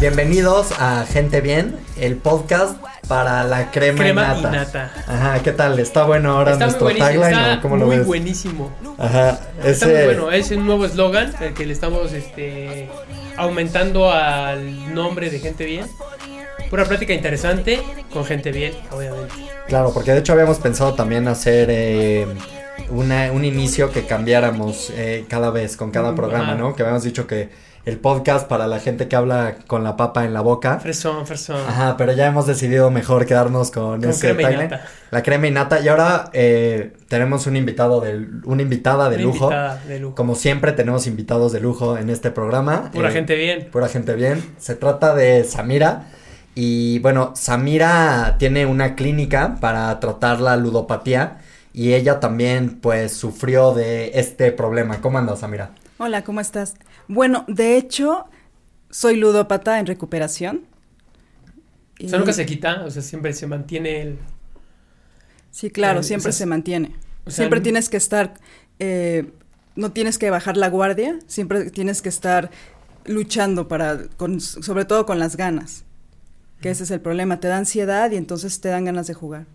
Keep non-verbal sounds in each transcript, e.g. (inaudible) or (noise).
Bienvenidos a Gente Bien, el podcast para la crema, Crema y y nata. nata. Ajá, ¿qué tal? ¿Está bueno ahora Está nuestro tagline está cómo lo muy ves? buenísimo. Ajá, Está muy ese bueno, es un nuevo eslogan el que le estamos este, aumentando al nombre de Gente Bien. Pura práctica interesante con gente bien, obviamente. Claro, porque de hecho habíamos pensado también hacer eh, una- un inicio que cambiáramos eh, cada vez con cada Mm, programa, ajá. ¿no? Que habíamos dicho que el podcast para la gente que habla con la papa en la boca. Fresón, fresón. Ajá, pero ya hemos decidido mejor quedarnos con, Con ese crema y nata. La crema y nata. Y ahora eh, tenemos un invitado de, una invitada de Una lujo. invitada de lujo. Como siempre tenemos invitados de lujo en este programa. Pura Eh, gente bien. Pura gente bien. Se trata de Samira. Y bueno, Samira tiene una clínica para tratar la ludopatía. Y ella también pues sufrió de este problema. ¿Cómo andas, Samira? Hola, ¿cómo estás? Bueno, de hecho, soy ludópata en recuperación. O sea, nunca se quita, o sea, siempre se mantiene el... Sí, claro, siempre o sea, se mantiene. o sea, siempre tienes que estar, eh, no tienes que bajar la guardia, siempre tienes que estar luchando para, con- sobre todo con las ganas, que ese es el problema, te da ansiedad y entonces te dan ganas de jugar.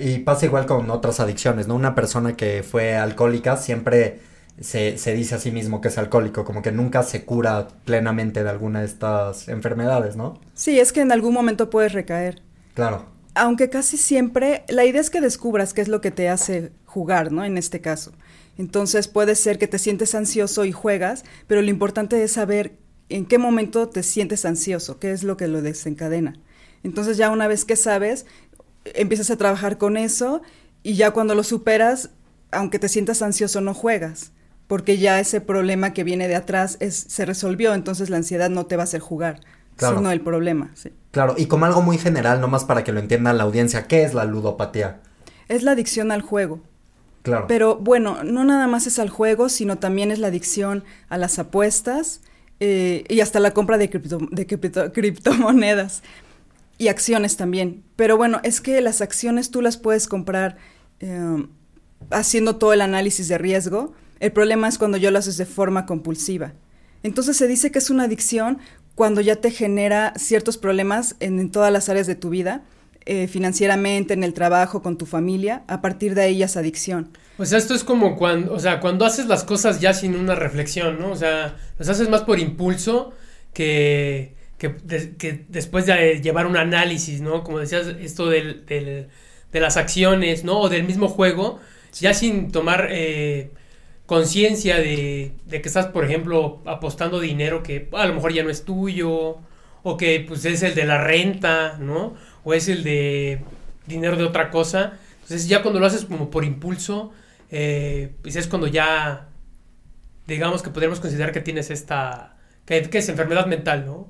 Y pasa igual con otras adicciones, ¿no? Una persona que fue alcohólica siempre se, se dice a sí mismo que es alcohólico, como que nunca se cura plenamente de alguna de estas enfermedades, ¿no? Sí, es que en algún momento puedes recaer. Claro, Aunque casi siempre, la idea es que descubras qué es lo que te hace jugar, ¿no? En este caso. Entonces puede ser que te sientes ansioso y juegas, pero lo importante es saber en qué momento te sientes ansioso, qué es lo que lo desencadena. Entonces ya una vez que sabes, empiezas a trabajar con eso y ya cuando lo superas, aunque te sientas ansioso, no juegas, porque ya ese problema que viene de atrás es, se resolvió, entonces la ansiedad no te va a hacer jugar, Claro. sino el problema. Sí. claro. Y como algo muy general, nomás para que lo entienda la audiencia, ¿qué es la ludopatía? Es la adicción al juego. Claro. Pero bueno, no nada más es al juego, sino también es la adicción a las apuestas eh, y hasta la compra de, cripto- de cripto- (laughs) criptomonedas y acciones también. Pero bueno, es que las acciones tú las puedes comprar eh, haciendo todo el análisis de riesgo. El problema es cuando yo lo haces de forma compulsiva. Entonces se dice que es una adicción cuando ya te genera ciertos problemas en, en todas las áreas de tu vida, eh, financieramente, en el trabajo, con tu familia. A partir de ahí ya es adicción. O sea, esto es como cuando, o sea, cuando haces las cosas ya sin una reflexión, ¿no? O sea, las haces más por impulso que, que, de- que después de llevar un análisis, ¿no? Como decías, esto del, del- de las acciones, ¿no? O del mismo juego, ya sin tomar eh, conciencia de, de que estás, por ejemplo, apostando dinero que a lo mejor ya no es tuyo, o que pues es el de la renta, ¿no? O es el de dinero de otra cosa. Entonces ya cuando lo haces como por impulso, eh, pues es cuando ya, digamos que podríamos considerar que tienes esta, que, que es enfermedad mental, ¿no?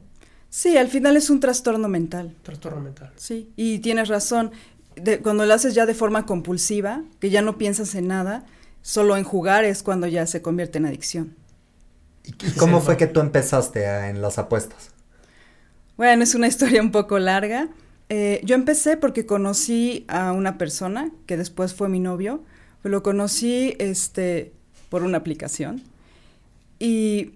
Sí, al final es un trastorno mental. Trastorno mental. Sí, y tienes razón. De- cuando lo haces ya de forma compulsiva, que ya no piensas en nada, solo en jugar es cuando ya se convierte en adicción. ¿Y cómo fue que tú empezaste a- en las apuestas? Bueno, es una (laughs) historia un poco larga. Eh, yo empecé porque conocí a una persona que después fue mi novio. Lo conocí este, por una aplicación. Y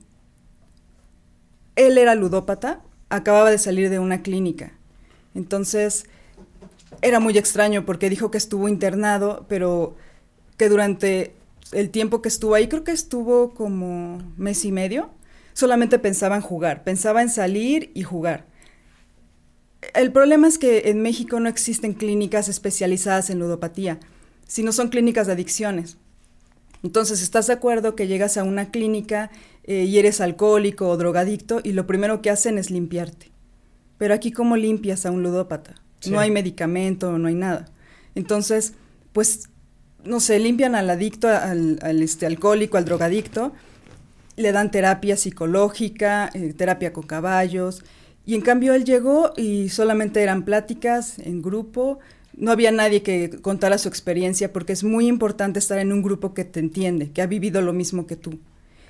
él era ludópata, acababa de salir de una clínica. Entonces, era muy extraño porque dijo que estuvo internado, pero que durante el tiempo que estuvo ahí, creo que estuvo como mes y medio, solamente pensaba en jugar, pensaba en salir y jugar. El problema es que en México no existen clínicas especializadas en ludopatía, sino son clínicas de adicciones. Entonces, ¿estás de acuerdo que llegas a una clínica eh, y eres alcohólico o drogadicto y lo primero que hacen es limpiarte? Pero aquí, ¿cómo limpias a un ludópata? Sí. No hay medicamento, no hay nada. Entonces, pues, no sé, limpian al adicto, al, este, alcohólico, al drogadicto, le dan terapia psicológica, eh, terapia con caballos, y en cambio él llegó y solamente eran pláticas en grupo, no había nadie que contara su experiencia porque es muy importante estar en un grupo que te entiende, que ha vivido lo mismo que tú.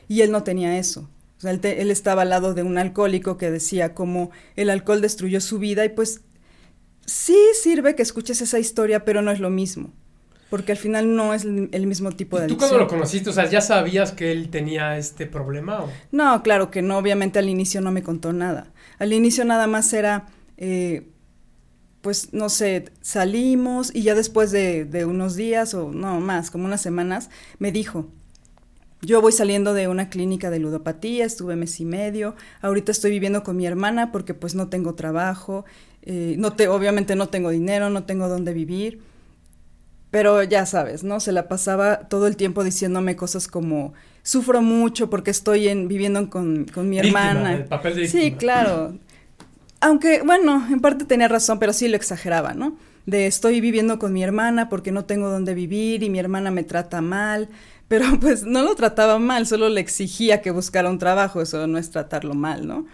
Y él no tenía eso. Él, él estaba al lado de un alcohólico que decía cómo el alcohol destruyó su vida y pues sí sirve que escuches esa historia, pero no es lo mismo. Porque al final no es el mismo tipo de ¿Y ¿Tú cuando lo conociste, o sea, ya sabías que él tenía este problema? O? No, claro que no, obviamente al inicio no me contó nada. Al inicio nada más era, eh, pues no sé, salimos y ya después de, de unos días o no más, como unas semanas, me dijo, yo voy saliendo de una clínica de ludopatía, estuve mes y medio, ahorita estoy viviendo con mi hermana porque pues no tengo trabajo, eh, no te, obviamente no tengo dinero, no tengo dónde vivir pero ya sabes, ¿no? Se la pasaba todo el tiempo diciéndome cosas como, sufro mucho porque estoy en, viviendo con, con mi hermana. El papel de Sí, claro. Aunque, bueno, en parte tenía razón, pero sí lo exageraba, ¿no? De estoy viviendo con mi hermana porque no tengo dónde vivir y mi hermana me trata mal. Pero pues no lo trataba mal, solo le exigía que buscara un trabajo, eso no es tratarlo mal, ¿no?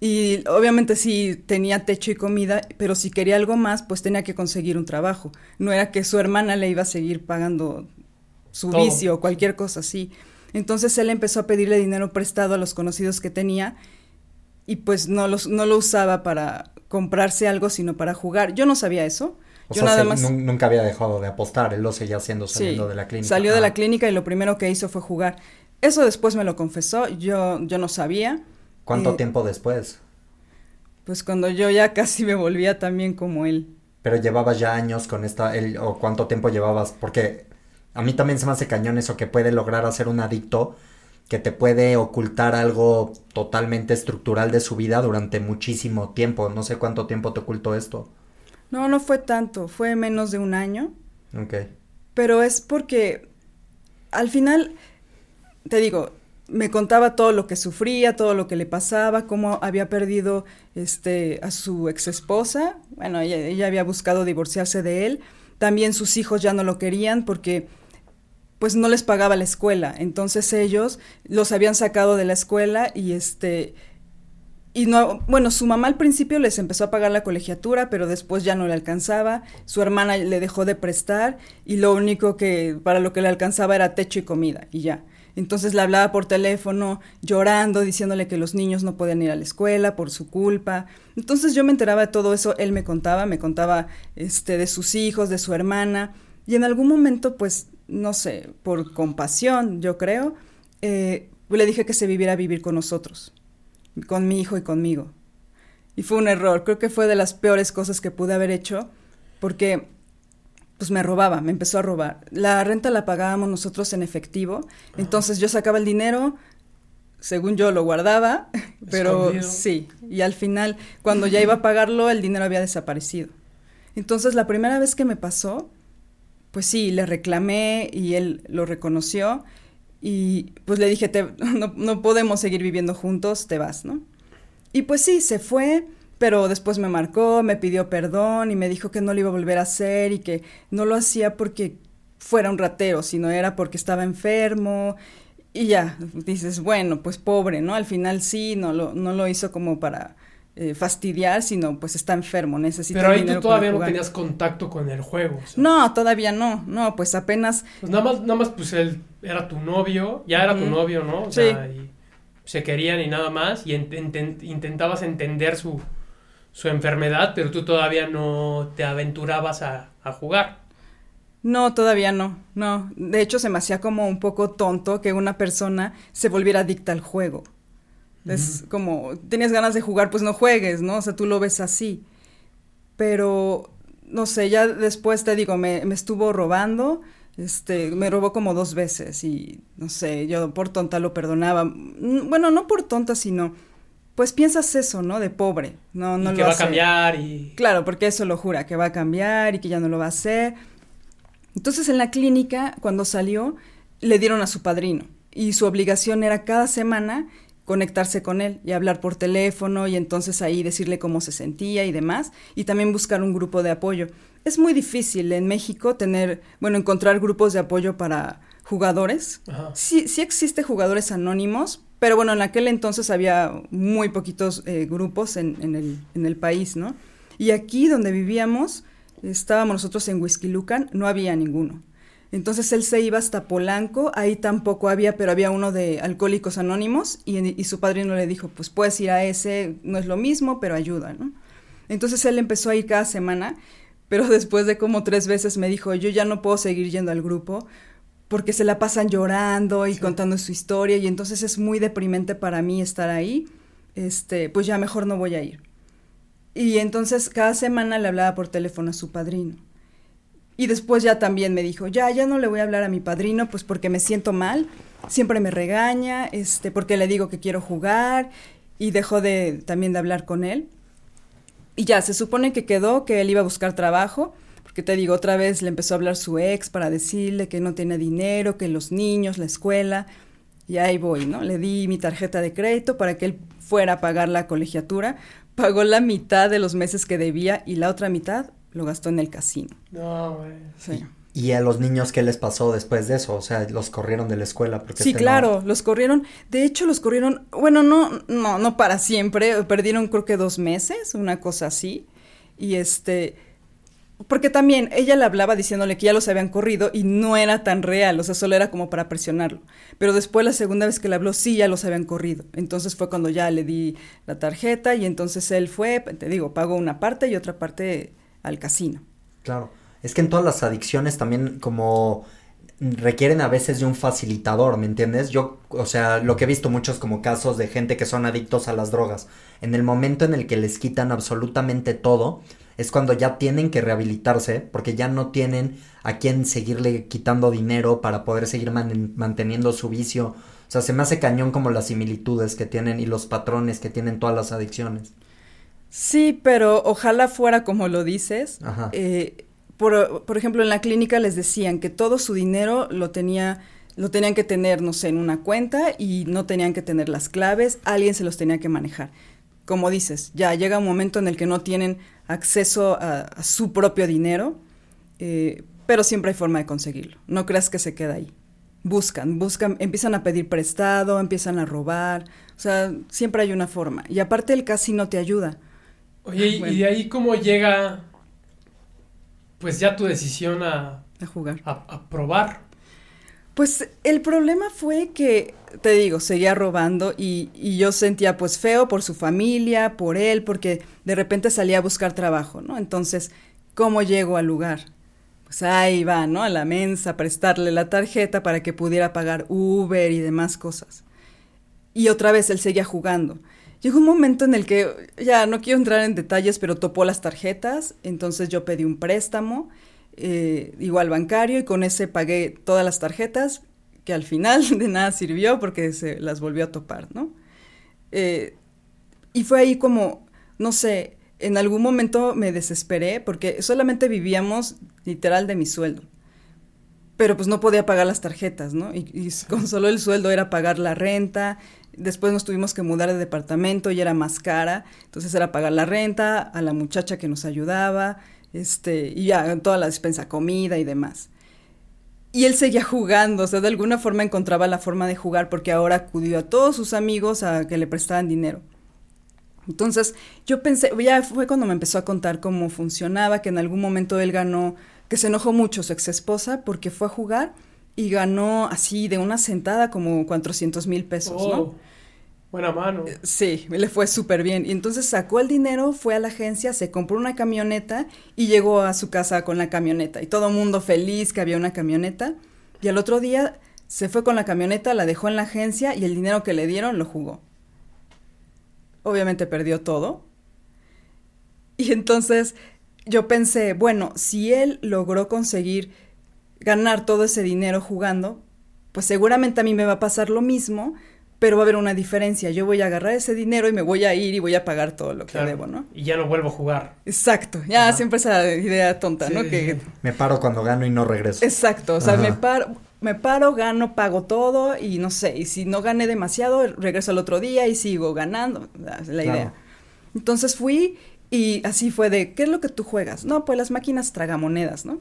Y obviamente sí tenía techo y comida, pero si quería algo más, pues tenía que conseguir un trabajo. No era que su hermana le iba a seguir pagando su vicio o cualquier cosa así. Entonces él empezó a pedirle dinero prestado a los conocidos que tenía y pues no, los, no lo usaba para comprarse algo, sino para jugar. Yo no sabía eso. Yo nada más... nunca había dejado de apostar, él lo seguía haciendo saliendo de la clínica. Salió de la clínica y lo primero que hizo fue jugar. Eso después me lo confesó, yo, yo no sabía. ¿Cuánto eh, tiempo después? Pues cuando yo ya casi me volvía también como él. Pero llevabas ya años con esta, él, o cuánto tiempo llevabas, porque a mí también se me hace cañón eso que puede lograr hacer un adicto que te puede ocultar algo totalmente estructural de su vida durante muchísimo tiempo. No sé cuánto tiempo te ocultó esto. No, no fue tanto, fue menos de un año. Ok. Pero es porque al final, te digo, me contaba todo lo que sufría, todo lo que le pasaba, cómo había perdido este a su ex esposa. Bueno, ella, había buscado divorciarse de él. También sus hijos ya no lo querían porque pues no les pagaba la escuela. Entonces ellos los habían sacado de la escuela y este y no, bueno, su mamá al principio les empezó a pagar la colegiatura, pero después ya no le alcanzaba. Su hermana le dejó de prestar y lo único que para lo que le alcanzaba era techo y comida y ya. Entonces le hablaba por teléfono, llorando, diciéndole que los niños no podían ir a la escuela por su culpa. Entonces yo me enteraba de todo eso, él me contaba, me contaba este, de sus hijos, de su hermana, y en algún momento, pues, no sé, por compasión, yo creo, eh, le dije que se viviera a vivir con nosotros, con mi hijo y conmigo. Y fue un error, creo que fue de las peores cosas que pude haber hecho, porque pues me robaba, me empezó a robar. La renta la pagábamos nosotros en efectivo, entonces yo sacaba el dinero, según yo lo guardaba, (laughs) pero sí, y al final, cuando ya iba a pagarlo, el dinero había desaparecido. Entonces, la primera vez que me pasó, pues sí, le reclamé y él lo reconoció y pues le dije, (laughs) no, no podemos seguir viviendo juntos, te vas, ¿no? Y pues sí, se fue pero después me marcó, me pidió perdón y me dijo que no lo iba a volver a hacer y que no lo hacía porque fuera un ratero, sino era porque estaba enfermo y ya, dices, bueno, pues pobre, ¿no? Al final sí, no lo, no lo hizo como para eh, fastidiar, sino pues está enfermo, necesita Pero ahí tú todavía no tenías contacto con el juego. No, todavía no, no, pues apenas... Pues nada más, nada más pues él era tu novio, ya era tu novio, ¿no? O sea, y se querían y nada más, y intentabas entender su, su enfermedad, pero tú todavía no te aventurabas a, jugar. No, todavía no, no. De hecho, se me hacía como un poco tonto que una persona se volviera adicta al juego. Es como, tenías ganas de jugar, pues no juegues, ¿no? O sea, tú lo ves así. Pero, no sé, ya después te digo, me, me estuvo robando, este, me robó como dos veces y, no sé, yo por tonta lo perdonaba. Mm, bueno, no por tonta, sino pues piensas eso, ¿no? De pobre, no, no y que va a cambiar y... Claro, porque eso lo jura, que va a cambiar y que ya no lo va a hacer. Entonces en la clínica, cuando salió, le dieron a su padrino y su obligación era cada semana conectarse con él y hablar por teléfono y entonces ahí decirle cómo se sentía y demás y también buscar un grupo de apoyo. Es muy difícil en México tener, bueno, encontrar grupos de apoyo para jugadores. Sí, sí existe jugadores anónimos, pero bueno, en aquel entonces había muy poquitos eh, grupos en, el, país, ¿no? Y aquí donde vivíamos, estábamos nosotros en Lucan, no había ninguno. Entonces él se iba hasta Polanco, ahí tampoco había, pero había uno de Alcohólicos Anónimos y, y su padrino le dijo, pues puedes ir a ese, no es lo mismo, pero ayuda, ¿no? Entonces él empezó a ir cada semana, pero (laughs) después de como tres veces me dijo, yo ya no puedo seguir yendo al grupo porque se la pasan llorando y contando su historia y entonces es muy deprimente para mí estar ahí, este, pues ya mejor no voy a ir. Y entonces cada semana le hablaba por teléfono a su padrino. Y después ya también me dijo, ya, ya no le voy a hablar a mi padrino, pues porque me siento mal, siempre me regaña, este, porque le digo que quiero jugar, y dejó de también de hablar con él. Y ya, se supone que quedó que él iba a buscar trabajo, porque te digo, otra vez le empezó a hablar su ex para decirle que no tiene dinero, que los niños, la escuela, y ahí voy, ¿no? Le di mi tarjeta de crédito para que él fuera a pagar la colegiatura, pagó la mitad de los meses que debía y la otra mitad lo gastó en el casino. No, güey. Sí. ¿Y a los niños qué les pasó después de eso? O sea, los corrieron de la escuela. Porque Sí, este claro, los corrieron. De hecho, los corrieron, bueno, no, no, no para siempre. Perdieron creo que dos meses, una cosa así. Y este, porque también ella le hablaba diciéndole que ya los habían corrido y no era tan real, o sea, solo era como para presionarlo. Pero después la segunda vez que le habló, sí, ya los habían corrido. Entonces fue cuando ya le di la tarjeta y entonces él fue, te digo, pagó una parte y otra parte al casino. No. Claro. Es que en todas las adicciones también como requieren a veces de un facilitador, ¿me entiendes? Yo, o sea, lo que he visto muchos como casos de gente que son adictos a las drogas. En el momento en el que les quitan absolutamente todo, es cuando ya tienen que rehabilitarse porque ya no tienen a quién seguirle quitando dinero para poder seguir man manteniendo su vicio. O sea, se me hace cañón como las similitudes que tienen y los patrones que tienen todas las adicciones. Sí, pero ojalá fuera como lo dices. Ajá. Eh, por, por, ejemplo, en la clínica les decían que todo su dinero lo tenía, lo tenían que tener, no sé, en una cuenta y no tenían que tener las claves, alguien se los tenía que manejar. Como dices, ya llega un momento en el que no tienen acceso a, a su propio dinero, eh, pero siempre hay forma de conseguirlo. No creas que se queda ahí. Buscan, buscan, empiezan a pedir prestado, empiezan a robar, o sea, siempre hay una forma. Y aparte el casino te ayuda. Oye, bueno. ¿y de ahí cómo llega pues ya tu decisión a, a jugar. A, a, probar. Pues el problema fue que, te digo, seguía robando y, yo sentía pues feo por su familia, por él, porque de repente salía a buscar trabajo, ¿no? Entonces, ¿cómo llego al lugar? Pues ahí va, ¿no? A la mensa, prestarle la tarjeta para que pudiera pagar Uber y demás cosas. Y otra vez él seguía jugando. Llegó un momento en el que, ya no quiero entrar en detalles, pero topó las tarjetas, entonces yo pedí un préstamo, eh, igual bancario, y con ese pagué todas las tarjetas, que al final (laughs) de nada sirvió porque se las volvió a topar, ¿no? Eh, y fue ahí como, no sé, en algún momento me desesperé porque solamente vivíamos literal de mi sueldo. Pero pues no podía pagar las tarjetas, ¿no? Y, y con solo el sueldo era pagar la renta, Después nos tuvimos que mudar de departamento y era más cara. Entonces era pagar la renta, a la muchacha que nos ayudaba, este, y ya toda la despensa, comida y demás. Y él seguía jugando, o sea, de alguna forma encontraba la forma de jugar porque ahora acudió a todos sus amigos a que le prestaran dinero. Entonces yo pensé, ya fue cuando me empezó a contar cómo funcionaba, que en algún momento él ganó, que se enojó mucho su ex esposa porque fue a jugar y ganó así de una sentada como 400 mil pesos, oh, ¿no? Buena mano. Sí, le fue súper bien. Y entonces sacó el dinero, fue a la agencia, se compró una camioneta y llegó a su casa con la camioneta. Y todo el mundo feliz que había una camioneta. Y al otro día se fue con la camioneta, la dejó en la agencia y el dinero que le dieron lo jugó. Obviamente perdió todo. Y entonces yo pensé, bueno, si él logró conseguir ganar todo ese dinero jugando, pues seguramente a mí me va a pasar lo mismo, pero va a haber una diferencia. Yo voy a agarrar ese dinero y me voy a ir y voy a pagar todo lo que claro. debo, ¿no? Y ya no vuelvo a jugar. Exacto. Ya Ajá. siempre esa idea tonta, Sí, ¿no? sí, Que sí. Me paro cuando gano y no regreso. exacto, o sea, Ajá. me paro me paro, gano, pago todo y no sé, y si no gané demasiado, regreso al otro día y sigo ganando, la, la idea. Entonces fui y así fue de, ¿qué es lo que tú juegas? No, pues las máquinas tragamonedas, ¿no?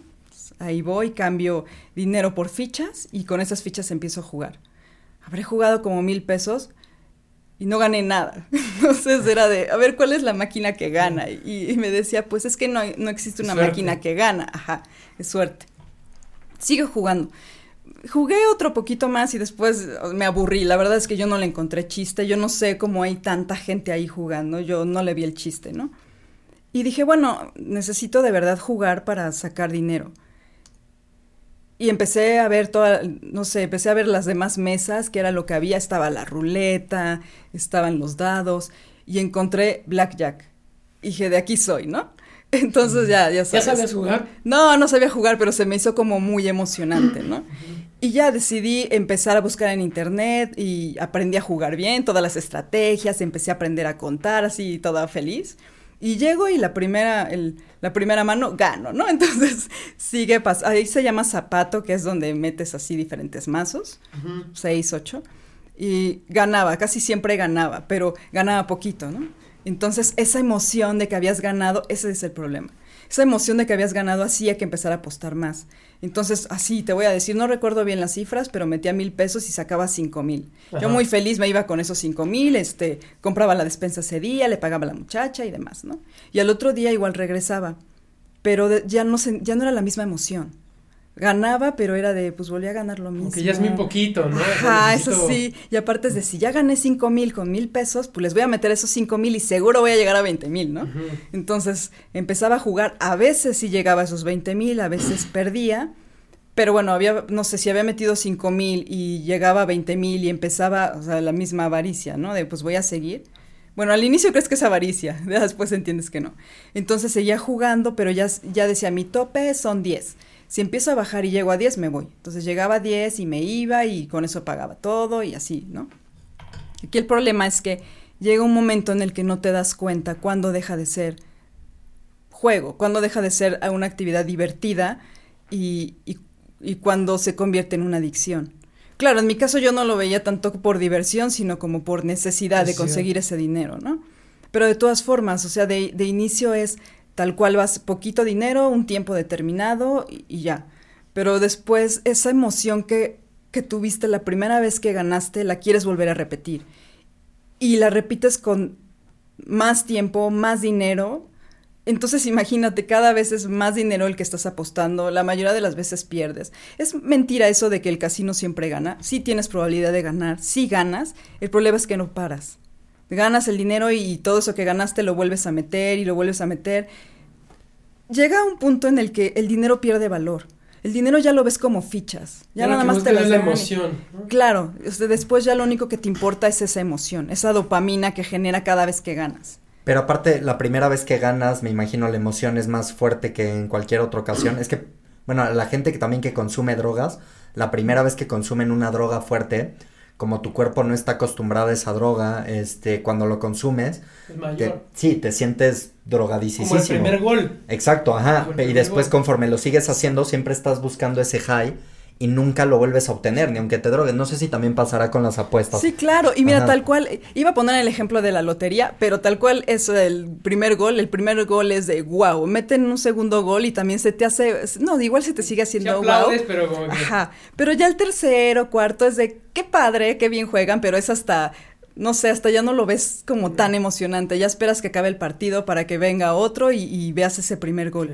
Ahí voy, cambio dinero por fichas y con esas fichas empiezo a jugar. Habré jugado como mil pesos y no gané nada. (laughs) Entonces era de, a ver, ¿cuál es la máquina que gana? Y, y me decía, pues es que no, no existe una Suerte. máquina que gana. Ajá, es suerte. Sigo jugando. Jugué otro poquito más y después me aburrí. La verdad es que yo no le encontré chiste. Yo no sé cómo hay tanta gente ahí jugando. Yo no le vi el chiste, ¿no? Y dije, bueno, necesito de verdad jugar para sacar dinero. Y empecé a ver toda, no sé, empecé a ver las demás mesas, que era lo que había. Estaba la ruleta, estaban los dados, y encontré Blackjack. Y dije, de aquí soy, ¿no? (laughs) Entonces ya, ya sabes. ¿Ya sabías jugar? No, no sabía jugar, pero se me hizo como muy emocionante, ¿no? Y ya decidí empezar a buscar en internet y aprendí a jugar bien, todas las estrategias, empecé a aprender a contar así, toda feliz. Y llego y la primera, el, la primera mano gano, ¿no? (laughs) Entonces sigue pasando. Ahí se llama zapato, que es donde metes así diferentes mazos, seis, ocho. Y ganaba, casi siempre ganaba, pero ganaba poquito, ¿no? Entonces esa emoción de que habías ganado, ese es el problema. Esa emoción de que habías ganado hacía que empezar a apostar más. Entonces, así te voy a decir, no recuerdo bien las cifras, pero metía mil pesos y sacaba cinco mil. Yo muy feliz me iba con esos cinco mil, este, compraba la despensa ese día, le pagaba a la muchacha y demás, ¿no? Y al otro día igual regresaba, pero ya no ya no era la misma emoción ganaba, pero era de, pues volví a ganar lo mismo. Que ya es muy poquito, ¿no? Ajá, eso sí. Y aparte es de, si ya gané cinco mil con mil pesos, pues les voy a meter esos cinco mil y seguro voy a llegar a veinte mil, ¿no? Entonces empezaba a jugar, a veces sí llegaba a esos veinte mil, a veces perdía. Pero bueno, había, no sé, si había metido cinco mil y llegaba a veinte mil y empezaba, o sea, la misma avaricia, ¿no? De, pues voy a seguir. Bueno, al inicio crees que es avaricia, (laughs) después entiendes que no. Entonces seguía jugando, pero ya, ya decía, mi tope son diez si empiezo a bajar y llego a 10, me voy. Entonces llegaba a 10 y me iba y con eso pagaba todo y así, ¿no? Aquí el problema es que llega un momento en el que no te das cuenta cuándo deja de ser juego, cuándo deja de ser una actividad divertida y, y, cuando se convierte en una adicción. Claro, en mi caso yo no lo veía tanto por diversión, sino como por necesidad de conseguir ese dinero, ¿no? Pero de todas formas, o sea, de, de inicio es Tal cual vas poquito dinero, un tiempo determinado y, ya. Pero después esa emoción que, que tuviste la primera vez que ganaste, la quieres volver a repetir. Y la repites con más tiempo, más dinero. Entonces imagínate, cada vez es más dinero el que estás apostando, la mayoría de las veces pierdes. Es mentira eso de que el casino siempre gana. Sí tienes probabilidad de ganar, sí ganas, el problema es que no paras ganas el dinero y todo eso que ganaste lo vuelves a meter y lo vuelves a meter. Llega un punto en el que el dinero pierde valor. El dinero ya lo ves como fichas. Ya nada más te la emoción. Claro, después ya lo único que te importa es esa emoción, esa dopamina que genera cada vez que ganas. Pero aparte, la primera vez que ganas, me imagino la emoción es más fuerte que en cualquier otra ocasión. es que, bueno, la gente que también que consume drogas, la primera vez que consumen una droga fuerte, como tu cuerpo no está acostumbrado a esa droga, este, cuando lo consumes, sí, te sientes drogadicísimo. Como el primer gol. Exacto, ajá. Y después conforme lo sigues haciendo, siempre estás buscando ese high y nunca lo vuelves a obtener, ni aunque te drogues. No sé si también pasará con las apuestas. Sí, claro. Y mira, tal cual, iba a poner el ejemplo de la lotería, pero tal cual es el primer gol. El primer gol es de wow, meten un segundo gol y también se te hace, no, igual se te sigue haciendo wow. pero como que... Ajá. Pero ya el tercero, cuarto es de qué padre, qué bien juegan, pero es hasta no sé, hasta ya no lo ves como tan emocionante, ya esperas que acabe el partido para que venga otro y, veas ese primer gol.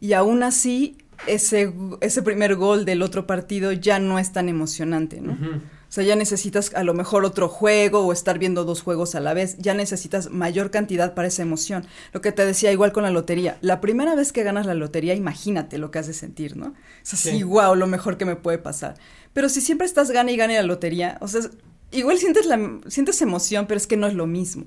Y aún así, ese, ese primer gol del otro partido ya no es tan emocionante, ¿no? O sea, ya necesitas a lo mejor otro juego o estar viendo dos juegos a la vez, ya necesitas mayor cantidad para esa emoción. Lo que te decía igual con la lotería, la primera vez que ganas la lotería, imagínate lo que has de sentir, ¿no? Es así, wow, lo mejor que me puede pasar. Pero si siempre estás gana y gana la lotería, o sea, igual sientes, la, sientes emoción, pero es que no es lo mismo.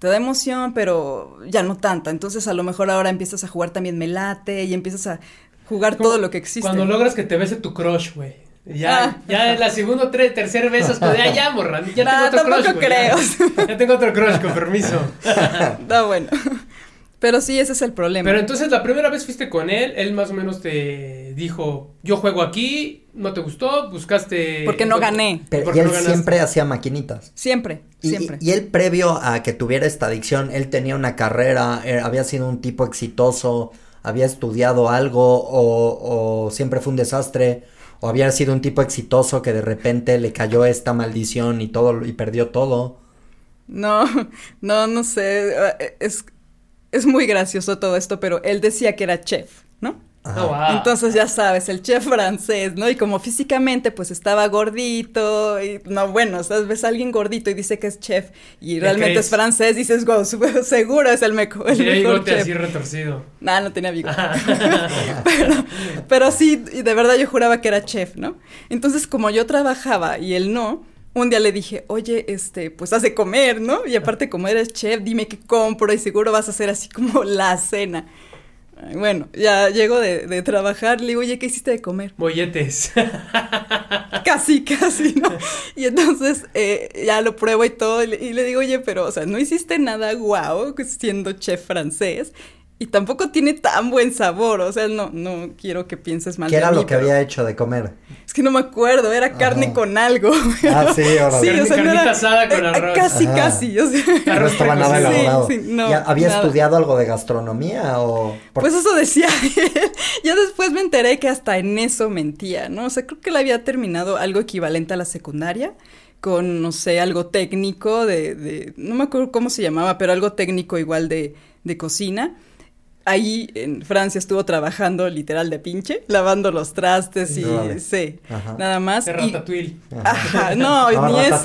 Te da emoción, pero ya no tanta. Entonces a lo mejor ahora empiezas a jugar también melate y empiezas a jugar todo lo que existe. Cuando logras que te bese tu crush, güey. Ya, ah. ya en la segunda o tercera vez es ya, ya, morra, ya tengo otro crush, creo. (laughs) Ya, tengo otro crush, con permiso. (laughs) Está bueno. Pero sí, ese es el problema. Pero entonces la primera vez fuiste con él, él más o menos te dijo, yo juego aquí, no te gustó, buscaste... Porque no gané. Pero y él siempre hacía maquinitas. Siempre, y, siempre. Y, él previo a que tuviera esta adicción, él tenía una carrera, eh, había sido un tipo exitoso, había estudiado algo o, o siempre fue un desastre o había sido un tipo exitoso que de repente le cayó esta maldición y todo y perdió todo. No, (laughs) no, no sé, es es muy gracioso todo esto, pero él decía que era chef, ¿no? Oh, wow. Entonces ya sabes, el chef francés, ¿no? Y como físicamente pues estaba gordito y no, bueno, ¿sabes? ves a alguien gordito y dice que es chef y ¿Le realmente es francés, dices, wow, (laughs) seguro es el, meco- el mejor bigote chef. así retorcido. Nah, no tenía bigote. (laughs) pero, pero sí, y de verdad yo juraba que era chef, ¿no? Entonces, como yo trabajaba y él no, un día le dije, oye, este, pues haz de comer, ¿no? Y aparte, como eres chef, dime qué compro y seguro vas a hacer así como (laughs) la cena. Bueno, ya llego de, de trabajar, le digo, oye, ¿qué hiciste de comer? Molletes. (laughs) Casi, casi, ¿no? (laughs) Y entonces eh, ya lo pruebo y todo, y le, y le digo, oye, pero, o sea, no hiciste nada guau siendo chef francés. Y tampoco tiene tan buen sabor, o sea, no, no quiero que pienses mal ¿Qué de era mí, lo que pero había hecho de comer? Es que no me acuerdo, era carne Ajá. con algo. Ah, sí, (laughs) órale. Sí, Carne- o sea, no carnita era- asada con eh, arroz. Casi, Ajá. casi, o sea. No estaba nada elaborado. Sí, sí, no, ¿Ya ¿Había nada. estudiado algo de gastronomía o...? por- Pues eso decía él. (laughs) Ya después me enteré que hasta en eso mentía, ¿no? O sea, creo que él había terminado algo equivalente a la secundaria con, no sé, algo técnico de, de no me acuerdo cómo se llamaba, pero algo técnico igual de, de cocina. Ahí en Francia estuvo trabajando literal de pinche, lavando los trastes y sí, Ajá. nada más. De y- ratatouille. Ajá, no, No, ni eso.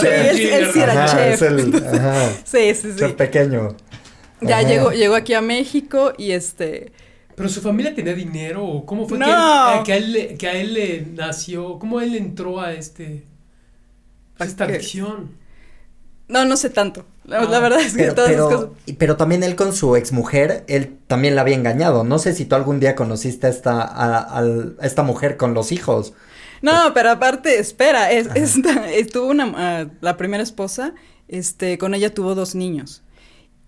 Sí, el él, él sí era Ajá, chef. es el... (laughs) Ajá, Sí, sí, sí. chef pequeño. Ya Ajá. llegó, llegó aquí a México y este, Pero su familia tenía dinero o cómo fue No. que, a- que a él le, que a él le nació, cómo él entró a este a esta adicción. No, no sé tanto. La, Ah. la verdad es que Pero, todas esas cosas. pero, pero también él con su exmujer, él también la había engañado. No sé si tú algún día conociste a esta, a, esta mujer con los hijos. No, pero aparte, espera, es, esta, (laughs) eh, tuvo una, ah, la primera esposa, este, con ella tuvo dos niños.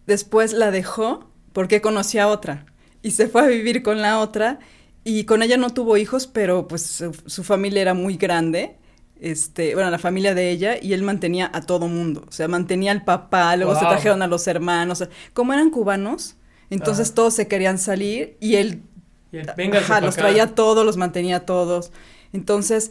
Después la dejó porque conocía a otra y se fue a vivir con la otra y con ella no tuvo hijos, pero pues su, su familia era muy grande. Este, bueno, la familia de ella y él mantenía a todo mundo, o sea, mantenía al papá, luego se trajeron a los hermanos, o sea, como eran cubanos, entonces Ajá. todos se querían salir y él Y él, "Vénganse Ajá, pa' los acá". traía todos, los mantenía todos. Entonces,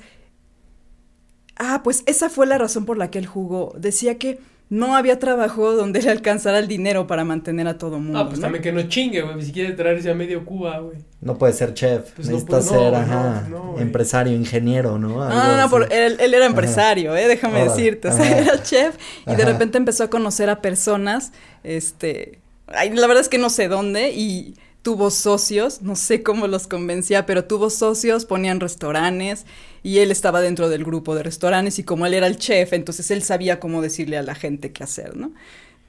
ah, pues esa fue la razón por la que él jugó. Decía que no había trabajo donde le alcanzara el dinero para mantener a todo mundo. Ah, pues ¿no? también que no chingue, güey, si quiere traerse a medio Cuba, güey. No puede ser chef. Pues no, Necesita no, ser, no, ajá, no, empresario, ingeniero, ¿no? No, Algo no, no, por- él, él era empresario, eh, déjame Órale, decirte. O sea, ajá. era chef y de repente empezó a conocer a personas, este, ay, la verdad es que no sé dónde y tuvo socios, no sé cómo los convencía, pero tuvo socios, ponían restaurantes y él estaba dentro del grupo de restaurantes y como él era el chef, entonces él sabía cómo decirle a la gente qué hacer, ¿no?